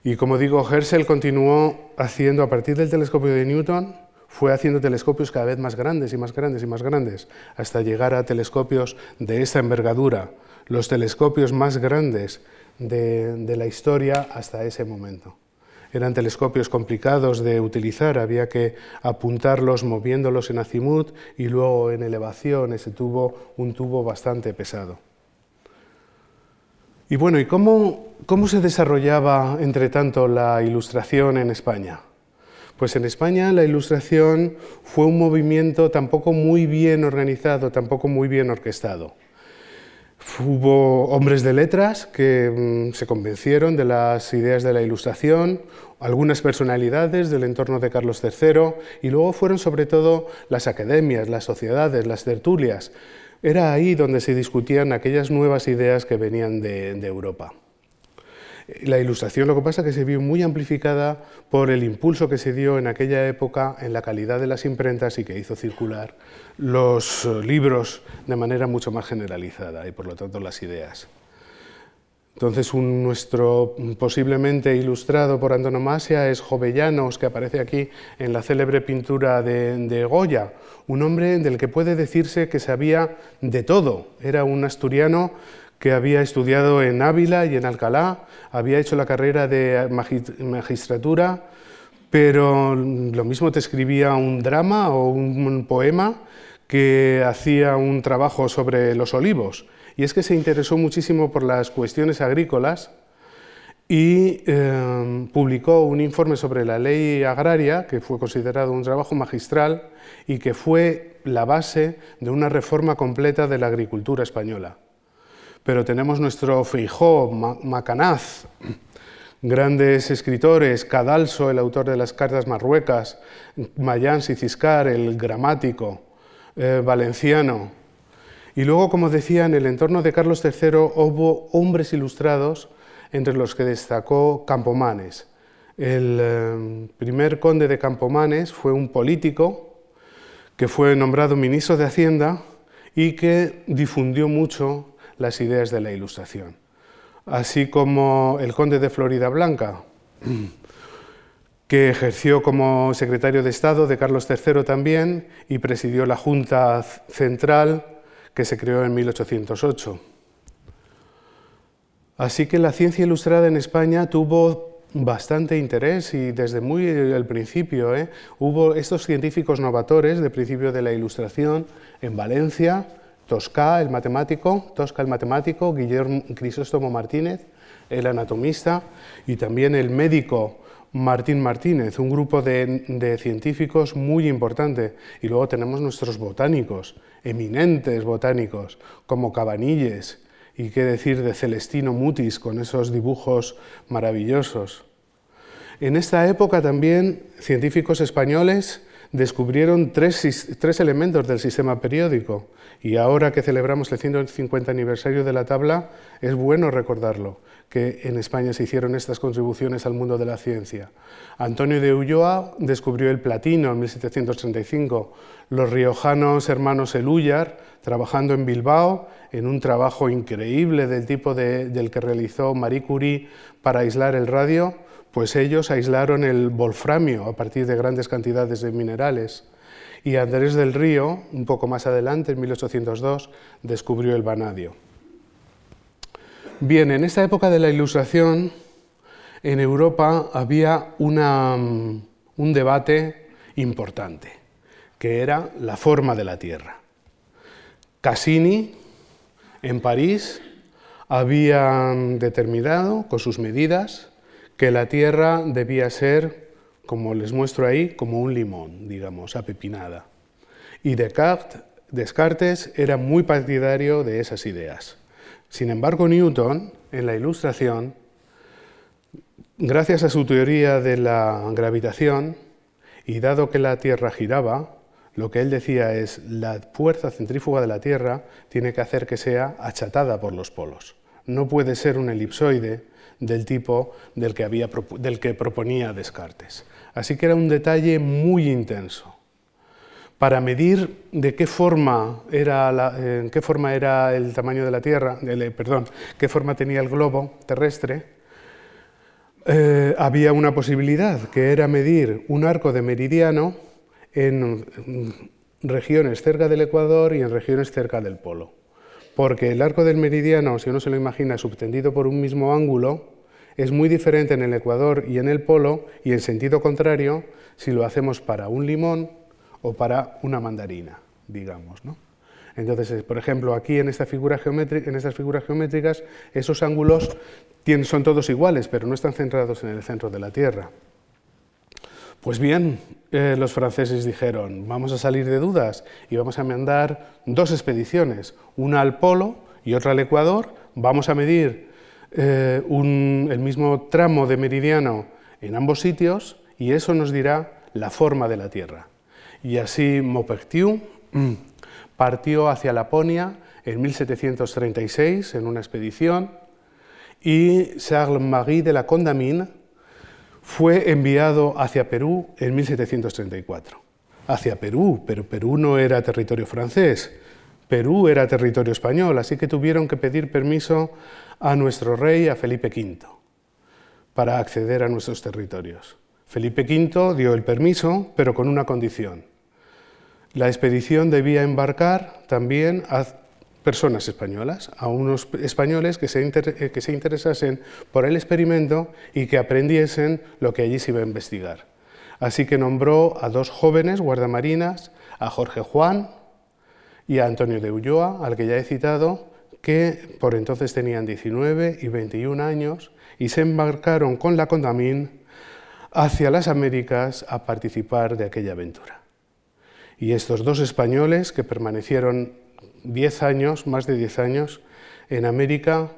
Y como digo, Herschel continuó haciendo, a partir del telescopio de Newton, fue haciendo telescopios cada vez más grandes y más grandes y más grandes, hasta llegar a telescopios de esta envergadura, los telescopios más grandes de, la historia hasta ese momento. Eran telescopios complicados de utilizar, había que apuntarlos moviéndolos en azimut y luego en elevación, ese tubo, un tubo bastante pesado. Y bueno, ¿y cómo, cómo se desarrollaba, entre tanto, la ilustración en España? Pues en España la ilustración fue un movimiento tampoco muy bien organizado, tampoco muy bien orquestado. Hubo hombres de letras que mm, se convencieron de las ideas de la Ilustración, algunas personalidades del entorno de Carlos III y luego fueron sobre todo las academias, las sociedades, las tertulias. Era ahí donde se discutían aquellas nuevas ideas que venían de, de Europa. La ilustración lo que pasa es que se vio muy amplificada por el impulso que se dio en aquella época en la calidad de las imprentas y que hizo circular los eh, libros de manera mucho más generalizada y por lo tanto las ideas. Entonces, un, nuestro posiblemente ilustrado por antonomasia es Jovellanos, que aparece aquí en la célebre pintura de, de, Goya, un hombre del que puede decirse que sabía de todo. Era un asturiano que había estudiado en Ávila y en Alcalá, había hecho la carrera de magistratura, pero lo mismo te escribía un drama o un poema que hacía un trabajo sobre los olivos. Y es que se interesó muchísimo por las cuestiones agrícolas y eh, publicó un informe sobre la ley agraria, que fue considerado un trabajo magistral y que fue la base de una reforma completa de la agricultura española pero tenemos nuestro Feijó, Macanaz, grandes escritores, Cadalso, el autor de las cartas marruecas, Mayans y Ciscar, el gramático eh, valenciano. Y luego, como decía, en el entorno de Carlos III hubo hombres ilustrados, entre los que destacó Campomanes. El eh, primer conde de Campomanes fue un político que fue nombrado ministro de Hacienda y que difundió mucho las ideas de la Ilustración así como el conde de Florida Blanca, que ejerció como secretario de Estado de Carlos III también y presidió la Junta Central que se creó en 1808. Así que la ciencia ilustrada en España tuvo bastante interés y desde muy el principio ¿eh? hubo estos científicos novatores de principio de la ilustración en Valencia, Tosca, el matemático, Tosca el matemático, Guillermo Crisóstomo Martínez, el anatomista, y también el médico Martín Martínez, un grupo de, científicos muy importante. Y luego tenemos nuestros botánicos, eminentes botánicos, como Cabanilles, y qué decir de Celestino Mutis, con esos dibujos maravillosos. En esta época también científicos españoles descubrieron tres, elementos del sistema periódico, y ahora que celebramos el 150 aniversario de la tabla, es bueno recordarlo, que en España se hicieron estas contribuciones al mundo de la ciencia. Antonio de Ulloa descubrió el platino en 1735, los riojanos hermanos Elúyar, trabajando en Bilbao, en un trabajo increíble del tipo del que realizó Marie Curie para aislar el radio, pues ellos aislaron el wolframio a partir de grandes cantidades de minerales y Andrés del Río, un poco más adelante, en 1802, descubrió el vanadio. Bien, en esta época de la Ilustración, en Europa había un debate importante, que era la forma de la Tierra. Cassini, en París, había determinado, con sus medidas, que la Tierra debía ser como les muestro ahí, como un limón, digamos, apepinada. Y Descartes, Descartes era muy partidario de esas ideas. Sin embargo, Newton, en la Ilustración, gracias a su teoría de la gravitación, y dado que la Tierra giraba, lo que él decía es la fuerza centrífuga de la Tierra tiene que hacer que sea achatada por los polos. No puede ser un elipsoide del tipo del que, había, del que proponía Descartes. Así que era un detalle muy intenso. Para medir de qué forma era, en qué forma era el tamaño de la Tierra, perdón, qué forma tenía el globo terrestre, eh, había una posibilidad, que era medir un arco de meridiano en regiones cerca del Ecuador y en regiones cerca del polo. Porque el arco del meridiano, si uno se lo imagina subtendido por un mismo ángulo, es muy diferente en el Ecuador y en el Polo y en sentido contrario si lo hacemos para un limón o para una mandarina, digamos. ¿no? Entonces, eh, por ejemplo, aquí en, estas figuras geométricas, esos ángulos son todos iguales, pero no están centrados en el centro de la Tierra. Pues bien, eh, los franceses dijeron, vamos a salir de dudas y vamos a mandar dos expediciones, una al Polo y otra al Ecuador, vamos a medir eh, el mismo tramo de meridiano en ambos sitios y eso nos dirá la forma de la Tierra. Y así Maupertuis mm, partió hacia Laponia en 1736 en una expedición y Charles-Marie de la Condamine fue enviado hacia Perú en 1734. Hacia Perú, pero Perú no era territorio francés, Perú era territorio español, así que tuvieron que pedir permiso a nuestro rey, a Felipe V, para acceder a nuestros territorios. Felipe V dio el permiso, pero con una condición. La expedición debía embarcar también personas españolas, a unos españoles que se, eh, que se interesasen por el experimento y que aprendiesen lo que allí se iba a investigar. Así que nombró a dos jóvenes guardamarinas, a Jorge Juan y a Antonio de Ulloa, al que ya he citado, que por entonces tenían 19 y 21 años y se embarcaron con la Condamine hacia las Américas a participar de aquella aventura. Y estos dos españoles que permanecieron 10 años, más de 10 años, en América,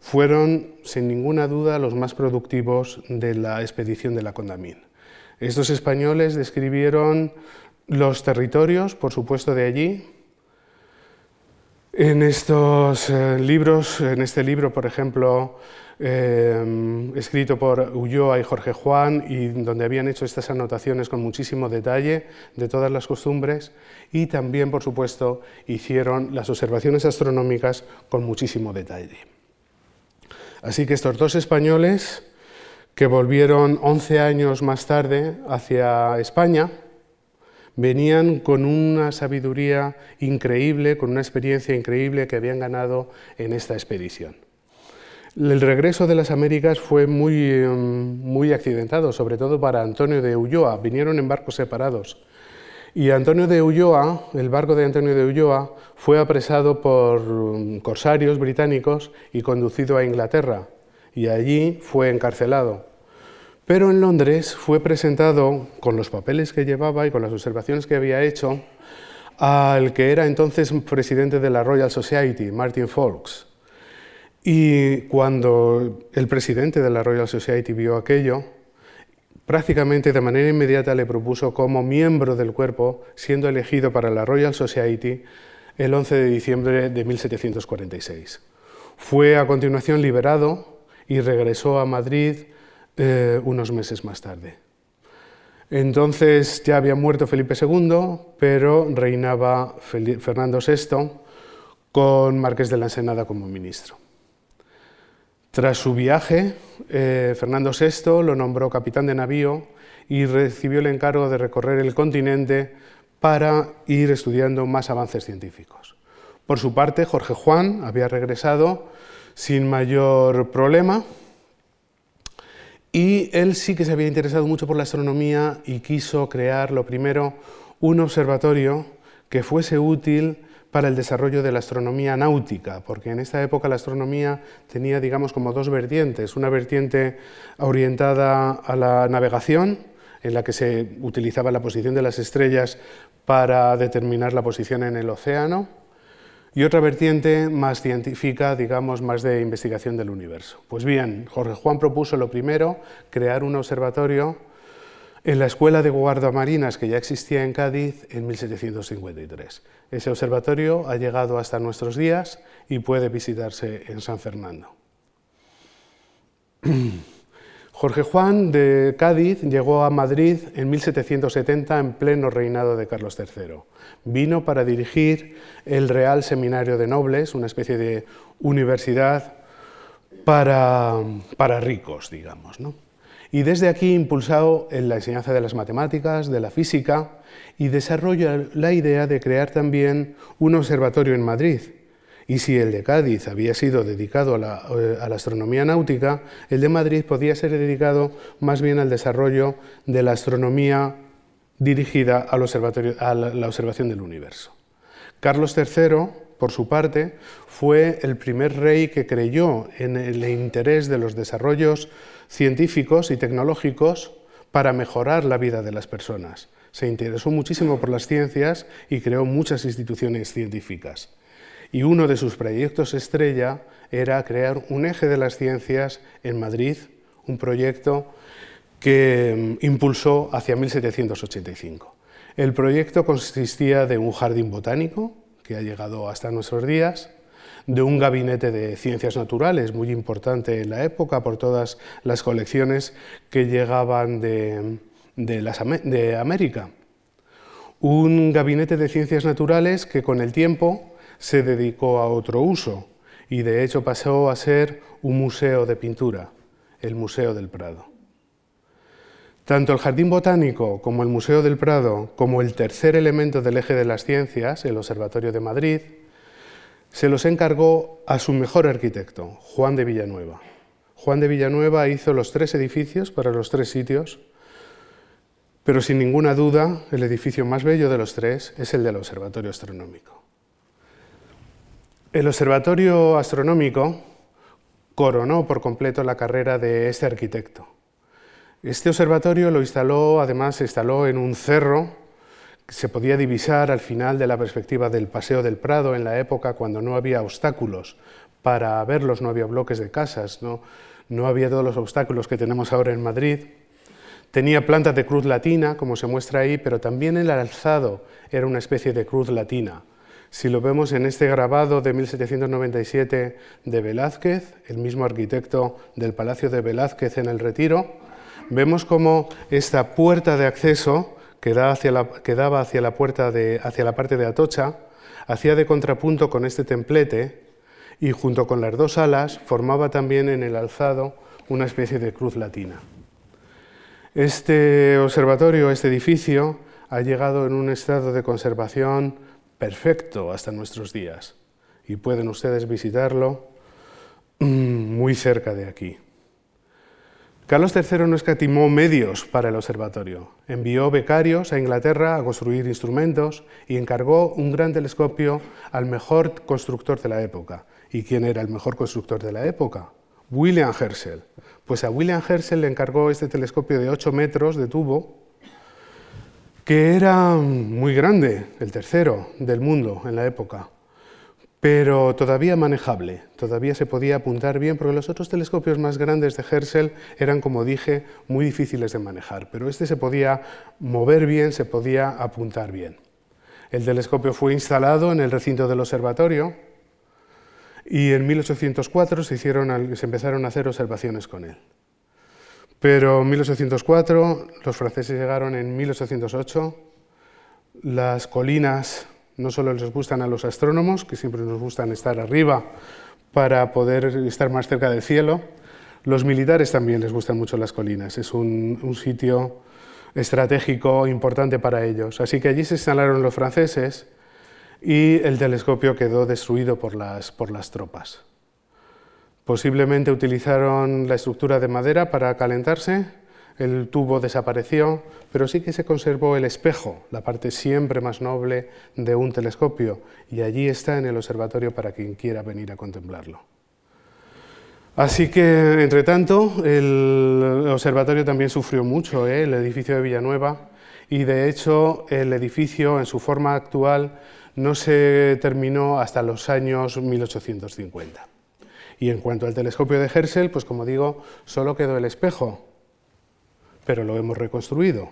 fueron, sin ninguna duda, los más productivos de la expedición de la Condamine. Estos españoles describieron los territorios, por supuesto, de allí. En estos eh, libros, en este libro, por ejemplo, eh, escrito por Ulloa y Jorge Juan, y donde habían hecho estas anotaciones con muchísimo detalle de todas las costumbres, y también, por supuesto, hicieron las observaciones astronómicas con muchísimo detalle. Así que estos dos españoles, que volvieron 11 años más tarde hacia España, venían con una sabiduría increíble, con una experiencia increíble que habían ganado en esta expedición. El regreso de las Américas fue muy, em, muy accidentado, sobre todo para Antonio de Ulloa. Vinieron en barcos separados. Y Antonio de Ulloa, el barco de Antonio de Ulloa, fue apresado por em, corsarios británicos y conducido a Inglaterra. Y allí fue encarcelado. Pero en Londres fue presentado, con los papeles que llevaba y con las observaciones que había hecho, al que era entonces presidente de la Royal Society, Martin Foulkes. Y cuando el presidente de la Royal Society vio aquello, prácticamente de manera inmediata le propuso como miembro del cuerpo, siendo elegido para la Royal Society el 11 de diciembre de 1746. Fue a continuación liberado y regresó a Madrid eh, unos meses más tarde. Entonces ya había muerto Felipe II, pero reinaba Fernando VI con Marqués de la Ensenada como ministro. Tras su viaje, eh, Fernando VI lo nombró capitán de navío y recibió el encargo de recorrer el continente para ir estudiando más avances científicos. Por su parte, Jorge Juan había regresado sin mayor problema y él sí que se había interesado mucho por la astronomía y quiso crear, lo primero, un observatorio que fuese útil para el desarrollo de la astronomía náutica, porque en esta época la astronomía tenía, digamos, como dos vertientes. Una vertiente orientada a la navegación, en la que se utilizaba la posición de las estrellas para determinar la posición en el océano, y otra vertiente más científica, digamos, más de investigación del universo. Pues bien, Jorge Juan propuso lo primero, crear un observatorio en la Escuela de Guardamarinas que ya existía en Cádiz en 1753. Ese observatorio ha llegado hasta nuestros días y puede visitarse en San Fernando. Jorge Juan de Cádiz llegó a Madrid en 1770 en pleno reinado de Carlos III. Vino para dirigir el Real Seminario de Nobles, una especie de universidad para, para ricos, digamos. ¿no? y desde aquí impulsado en la enseñanza de las matemáticas, de la física y desarrolla la idea de crear también un observatorio en Madrid. Y si el de Cádiz había sido dedicado a la, eh, astronomía náutica, el de Madrid podía ser dedicado más bien al desarrollo de la astronomía dirigida a la observación del universo. Carlos III, por su parte, fue el primer rey que creyó en el interés de los desarrollos científicos y tecnológicos para mejorar la vida de las personas. Se interesó muchísimo por las ciencias y creó muchas instituciones científicas. Y uno de sus proyectos estrella era crear un eje de las ciencias en Madrid, un proyecto que mm, impulsó hacia 1785. El proyecto consistía de un jardín botánico, que ha llegado hasta nuestros días, de un gabinete de ciencias naturales muy importante en la época por todas las colecciones que llegaban de, de, América. Un gabinete de ciencias naturales que con el tiempo se dedicó a otro uso y de hecho pasó a ser un museo de pintura, el Museo del Prado. Tanto el Jardín Botánico como el Museo del Prado, como el tercer elemento del eje de las ciencias, el Observatorio de Madrid, se los encargó a su mejor arquitecto, Juan de Villanueva. Juan de Villanueva hizo los tres edificios para los tres sitios, pero sin ninguna duda el edificio más bello de los tres es el del Observatorio Astronómico. El Observatorio Astronómico coronó por completo la carrera de este arquitecto. Este observatorio lo instaló, además, se instaló en un cerro se podía divisar al final de la perspectiva del Paseo del Prado en la época cuando no había obstáculos para verlos, no había bloques de casas, no, no había todos los obstáculos que tenemos ahora en Madrid. Tenía plantas de cruz latina, como se muestra ahí, pero también el alzado era una especie de cruz latina. Si lo vemos en este grabado de 1797 de Velázquez, el mismo arquitecto del Palacio de Velázquez en el Retiro, vemos como esta puerta de acceso que, daba hacia la, puerta de, hacia la parte de Atocha hacía de contrapunto con este templete y junto con las dos alas formaba también en el alzado una especie de cruz latina. Este observatorio, este edificio, ha llegado en un estado de conservación perfecto hasta nuestros días y pueden ustedes visitarlo mm, muy cerca de aquí. Carlos III no escatimó medios para el observatorio. Envió becarios a Inglaterra a construir instrumentos y encargó un gran telescopio al mejor constructor de la época. ¿Y quién era el mejor constructor de la época? William Herschel. Pues a William Herschel le encargó este telescopio de 8 metros de tubo, que era muy grande, el tercero del mundo en la época, pero todavía manejable, todavía se podía apuntar bien, porque los otros telescopios más grandes de Herschel eran, como dije, muy difíciles de manejar, pero este se podía mover bien, se podía apuntar bien. El telescopio fue instalado en el recinto del observatorio, y en 1804 se, hicieron, se empezaron a hacer observaciones con él. Pero en 1804 los franceses llegaron en 1808. Las colinas no solo les gustan a los astrónomos, que siempre nos gustan estar arriba para poder estar más cerca del cielo, los militares también les gustan mucho las colinas. Es un, sitio estratégico importante para ellos. Así que allí se instalaron los franceses y el telescopio quedó destruido por las, por las tropas. Posiblemente utilizaron la estructura de madera para calentarse, el tubo desapareció, pero sí que se conservó el espejo, la parte siempre más noble de un telescopio, y allí está en el observatorio para quien quiera venir a contemplarlo. Así que, entre tanto, el observatorio también sufrió mucho, ¿eh? el edificio de Villanueva, y de hecho el edificio en su forma actual no se terminó hasta los años 1850. Y en cuanto al telescopio de Herschel, pues como digo, solo quedó el espejo, pero lo hemos reconstruido.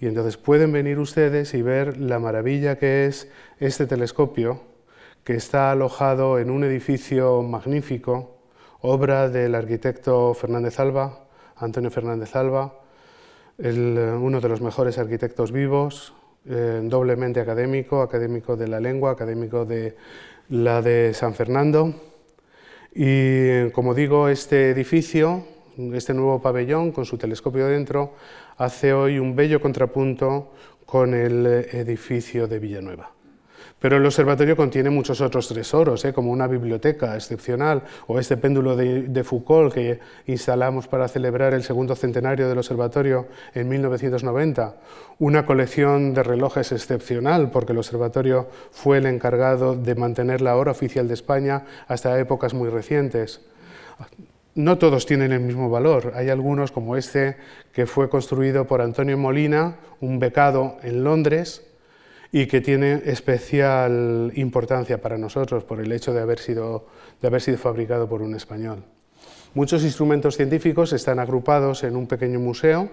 Y entonces pueden venir ustedes y ver la maravilla que es este telescopio, que está alojado en un edificio magnífico, obra del arquitecto Fernández Alba, Antonio Fernández Alba, uno de los mejores arquitectos vivos, eh, doblemente académico, académico de la lengua, académico de la de San Fernando. Y como digo, este edificio, este nuevo pabellón con su telescopio dentro, hace hoy un bello contrapunto con el edificio de Villanueva. Pero el observatorio contiene muchos otros tesoros, ¿eh? como una biblioteca excepcional o este péndulo de, Foucault que instalamos para celebrar el segundo centenario del observatorio en 1990, una colección de relojes excepcional porque el observatorio fue el encargado de mantener la hora oficial de España hasta épocas muy recientes. No todos tienen el mismo valor. Hay algunos, como este, que fue construido por Antonio Molina, un becado en Londres, y que tiene especial importancia para nosotros por el hecho de haber sido, de haber sido fabricado por un español. Muchos instrumentos científicos están agrupados en un pequeño museo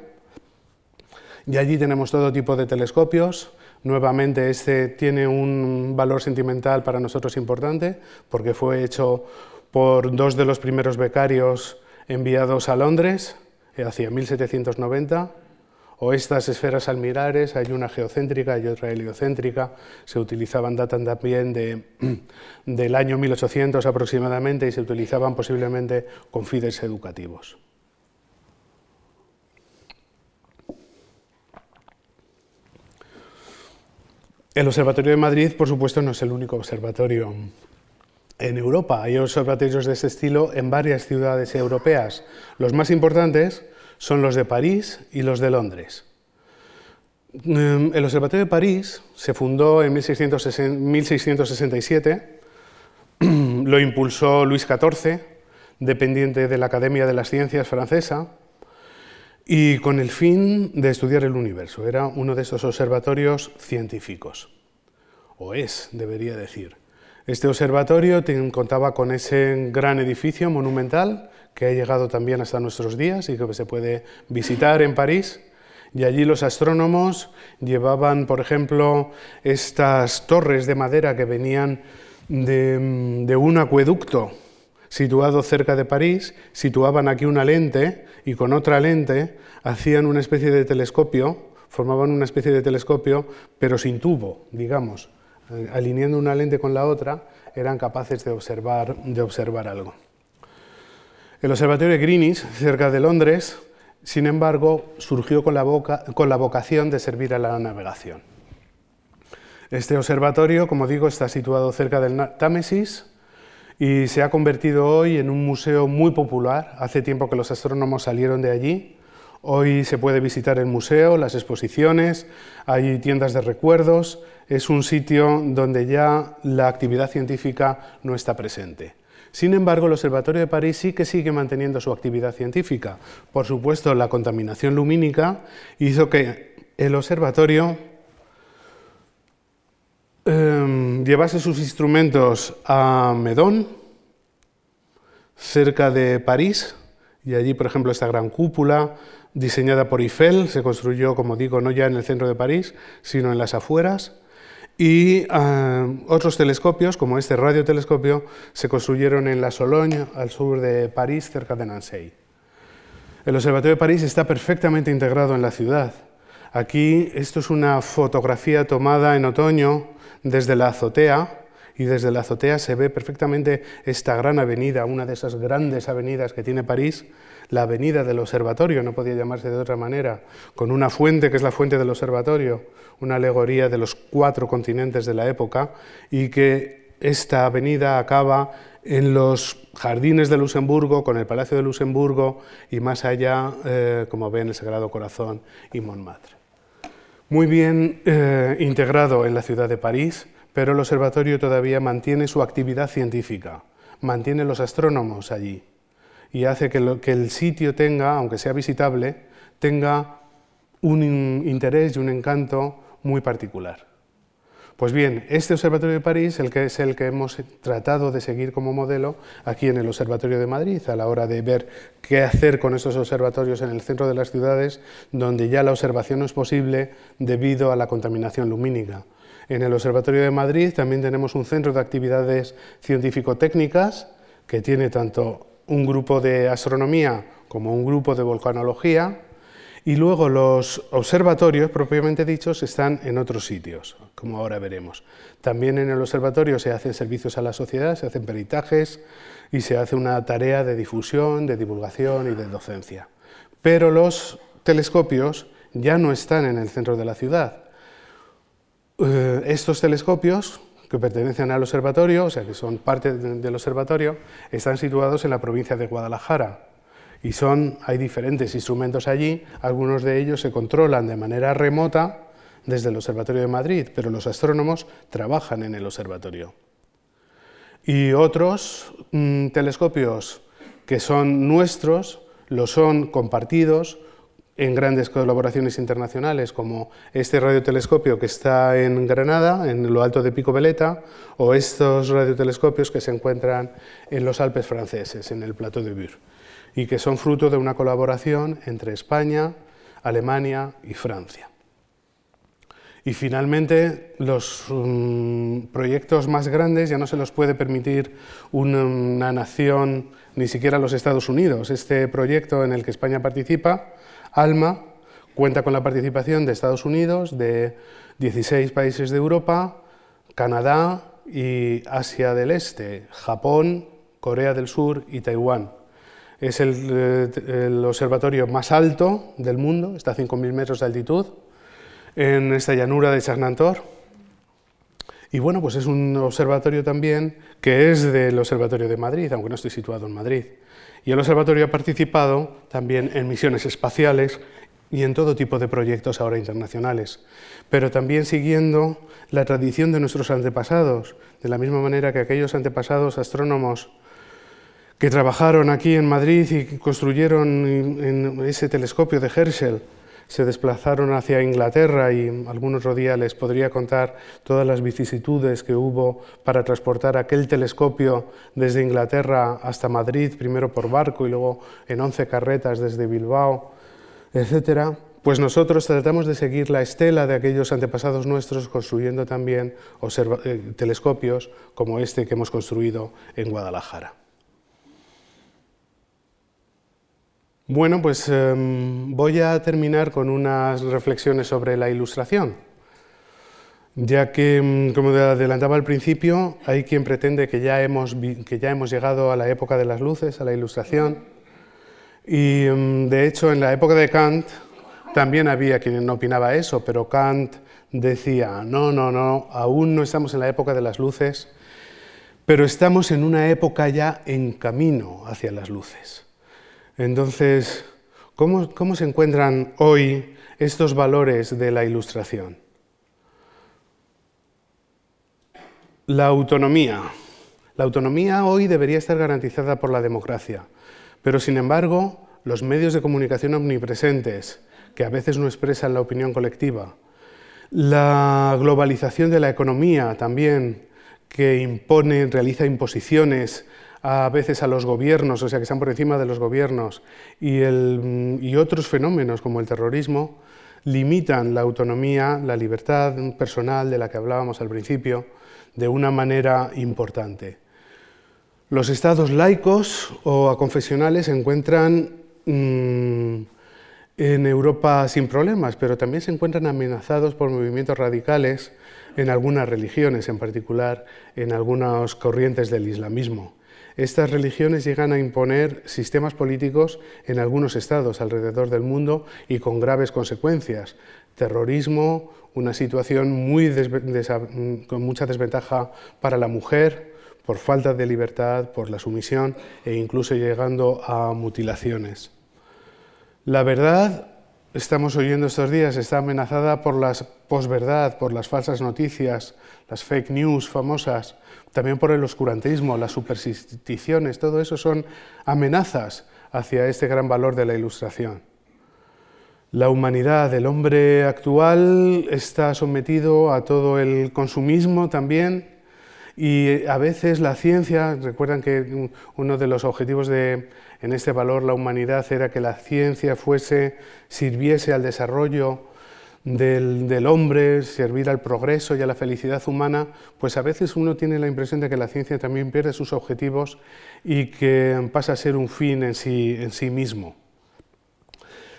y allí tenemos todo tipo de telescopios. Nuevamente este tiene un valor sentimental para nosotros importante porque fue hecho por dos de los primeros becarios enviados a Londres hacia 1790 o estas esferas almirares, hay una geocéntrica y otra heliocéntrica, se utilizaban, datan también de, del año 1800 aproximadamente y se utilizaban posiblemente con fines educativos. El Observatorio de Madrid, por supuesto, no es el único observatorio en Europa. Hay observatorios de este estilo en varias ciudades europeas. Los más importantes son los de París y los de Londres. Em, el Observatorio de París se fundó en 1667, lo impulsó Luis XIV, dependiente de la Academia de las Ciencias francesa, y con el fin de estudiar el universo. Era uno de esos observatorios científicos, o es, debería decir. Este observatorio contaba con ese gran edificio monumental que ha llegado también hasta nuestros días y que se puede visitar en París. Y allí los astrónomos llevaban, por ejemplo, estas torres de madera que venían de, un acueducto situado cerca de París, situaban aquí una lente y con otra lente hacían una especie de telescopio, formaban una especie de telescopio, pero sin tubo, digamos. Eh, alineando una lente con la otra, eran capaces de observar, de observar algo. El observatorio de Greenwich, cerca de Londres, sin embargo, surgió con la, con la vocación de servir a la navegación. Este observatorio, como digo, está situado cerca del Támesis y se ha convertido hoy en un museo muy popular. Hace tiempo que los astrónomos salieron de allí. Hoy se puede visitar el museo, las exposiciones, hay tiendas de recuerdos. Es un sitio donde ya la actividad científica no está presente. Sin embargo, el Observatorio de París sí que sigue manteniendo su actividad científica. Por supuesto, la contaminación lumínica hizo que el observatorio em, llevase sus instrumentos a Medón, cerca de París, y allí, por ejemplo, esta gran cúpula diseñada por Eiffel se construyó, como digo, no ya en el centro de París, sino en las afueras. Y ah, otros telescopios, como este radiotelescopio, se construyeron en la Sologne, al sur de París, cerca de Nancy. El Observatorio de París está perfectamente integrado en la ciudad. Aquí, esto es una fotografía tomada en otoño desde la azotea, y desde la azotea se ve perfectamente esta gran avenida, una de esas grandes avenidas que tiene París, la avenida del observatorio, no podía llamarse de otra manera, con una fuente que es la fuente del observatorio, una alegoría de los cuatro continentes de la época, y que esta avenida acaba en los jardines de Luxemburgo, con el Palacio de Luxemburgo y más allá, eh, como ven, el Sagrado Corazón y Montmartre. Muy bien eh, integrado en la ciudad de París, pero el observatorio todavía mantiene su actividad científica, mantiene los astrónomos allí y hace que, el sitio tenga, aunque sea visitable, tenga un interés y un encanto muy particular. Pues bien, este Observatorio de París el que es el que hemos tratado de seguir como modelo aquí en el Observatorio de Madrid, a la hora de ver qué hacer con estos observatorios en el centro de las ciudades, donde ya la observación no es posible debido a la contaminación lumínica. En el Observatorio de Madrid también tenemos un centro de actividades científico-técnicas que tiene tanto un grupo de astronomía como un grupo de volcanología y luego los observatorios propiamente dichos están en otros sitios, como ahora veremos. También en el observatorio se hacen servicios a la sociedad, se hacen peritajes y se hace una tarea de difusión, de divulgación y de docencia. Pero los telescopios ya no están en el centro de la ciudad, eh, estos telescopios, que pertenecen al observatorio, o sea, que son parte del observatorio, están situados en la provincia de Guadalajara. Y son, hay diferentes instrumentos allí, algunos de ellos se controlan de manera remota desde el Observatorio de Madrid, pero los astrónomos trabajan en el observatorio. Y otros mm, telescopios que son nuestros, lo son compartidos en grandes colaboraciones internacionales como este radiotelescopio que está en Granada, en lo alto de Pico Veleta, o estos radiotelescopios que se encuentran en los Alpes franceses, en el Plateau de Bure, y que son fruto de una colaboración entre España, Alemania y Francia. Y finalmente, los mm, proyectos más grandes ya no se los puede permitir una nación, ni siquiera los Estados Unidos. Este proyecto en el que España participa ALMA cuenta con la participación de Estados Unidos, de 16 países de Europa, Canadá y Asia del Este, Japón, Corea del Sur y Taiwán. Es el, eh, observatorio más alto del mundo, está a 5.000 metros de altitud, en esta llanura de Charnantor. Y bueno, pues es un observatorio también que es del Observatorio de Madrid, aunque no estoy situado en Madrid. Y el observatorio ha participado también en misiones espaciales y en todo tipo de proyectos ahora internacionales, pero también siguiendo la tradición de nuestros antepasados, de la misma manera que aquellos antepasados astrónomos que trabajaron aquí en Madrid y construyeron ese telescopio de Herschel, se desplazaron hacia Inglaterra y algún otro día les podría contar todas las vicisitudes que hubo para transportar aquel telescopio desde Inglaterra hasta Madrid, primero por barco y luego en 11 carretas desde Bilbao, etcétera. Pues nosotros tratamos de seguir la estela de aquellos antepasados nuestros construyendo también eh, telescopios como este que hemos construido en Guadalajara. Bueno, pues em, voy a terminar con unas reflexiones sobre la ilustración, ya que, em, como adelantaba al principio, hay quien pretende que ya, hemos, que ya hemos llegado a la época de las luces, a la ilustración, y em, de hecho en la época de Kant también había quien opinaba eso, pero Kant decía, no, no, no, aún no estamos en la época de las luces, pero estamos en una época ya en camino hacia las luces. Entonces, ¿cómo, se encuentran hoy estos valores de la ilustración? La autonomía. La autonomía hoy debería estar garantizada por la democracia, pero sin embargo, los medios de comunicación omnipresentes, que a veces no expresan la opinión colectiva, la globalización de la economía también, que impone, realiza imposiciones a veces a los gobiernos, o sea, que están por encima de los gobiernos, y, otros fenómenos como el terrorismo, limitan la autonomía, la libertad personal de la que hablábamos al principio, de una manera importante. Los estados laicos o aconfesionales se encuentran mm, en Europa sin problemas, pero también se encuentran amenazados por movimientos radicales en algunas religiones, en particular en algunas corrientes del islamismo. Estas religiones llegan a imponer sistemas políticos en algunos estados alrededor del mundo y con graves consecuencias. Terrorismo, una situación muy con mucha desventaja para la mujer por falta de libertad, por la sumisión e incluso llegando a mutilaciones. La verdad, estamos oyendo estos días, está amenazada por la posverdad, por las falsas noticias, las fake news famosas, también por el oscurantismo, las supersticiones, todo eso son amenazas hacia este gran valor de la ilustración. La humanidad, el hombre actual está sometido a todo el consumismo también y a veces la ciencia, recuerdan que uno de los objetivos de en este valor la humanidad era que la ciencia fuese sirviese al desarrollo del, hombre, servir al progreso y a la felicidad humana, pues a veces uno tiene la impresión de que la ciencia también pierde sus objetivos y que pasa a ser un fin en sí, mismo.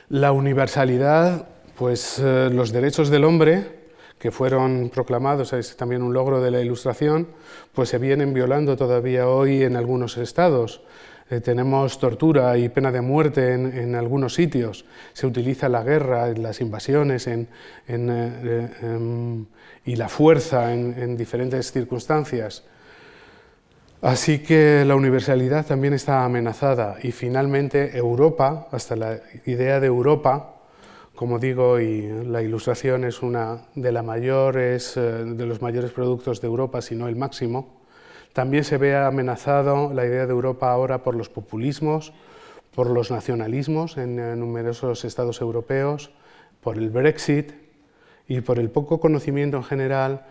La universalidad, pues eh, los derechos del hombre, que fueron proclamados, es también un logro de la Ilustración, pues se vienen violando todavía hoy en algunos estados. Eh, tenemos tortura y pena de muerte en, algunos sitios, se utiliza la guerra, las invasiones eh, em, y la fuerza en, diferentes circunstancias. Así que la universalidad también está amenazada. Y finalmente Europa, hasta la idea de Europa, como digo, y la ilustración es una de, mayores, eh, de los mayores productos de Europa, si no el máximo, también se ve amenazado la idea de Europa ahora por los populismos, por los nacionalismos en numerosos estados europeos, por el Brexit y por el poco conocimiento en general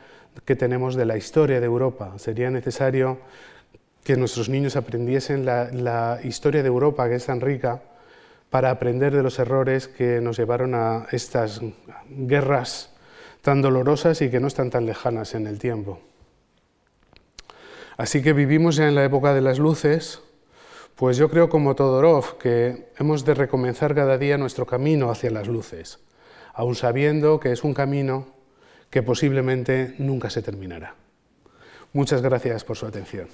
que tenemos de la historia de Europa. Sería necesario que nuestros niños aprendiesen la, historia de Europa, que es tan rica, para aprender de los errores que nos llevaron a estas guerras tan dolorosas y que no están tan lejanas en el tiempo. Así que vivimos ya en la época de las luces, pues yo creo como Todorov que hemos de recomenzar cada día nuestro camino hacia las luces, aun sabiendo que es un camino que posiblemente nunca se terminará. Muchas gracias por su atención.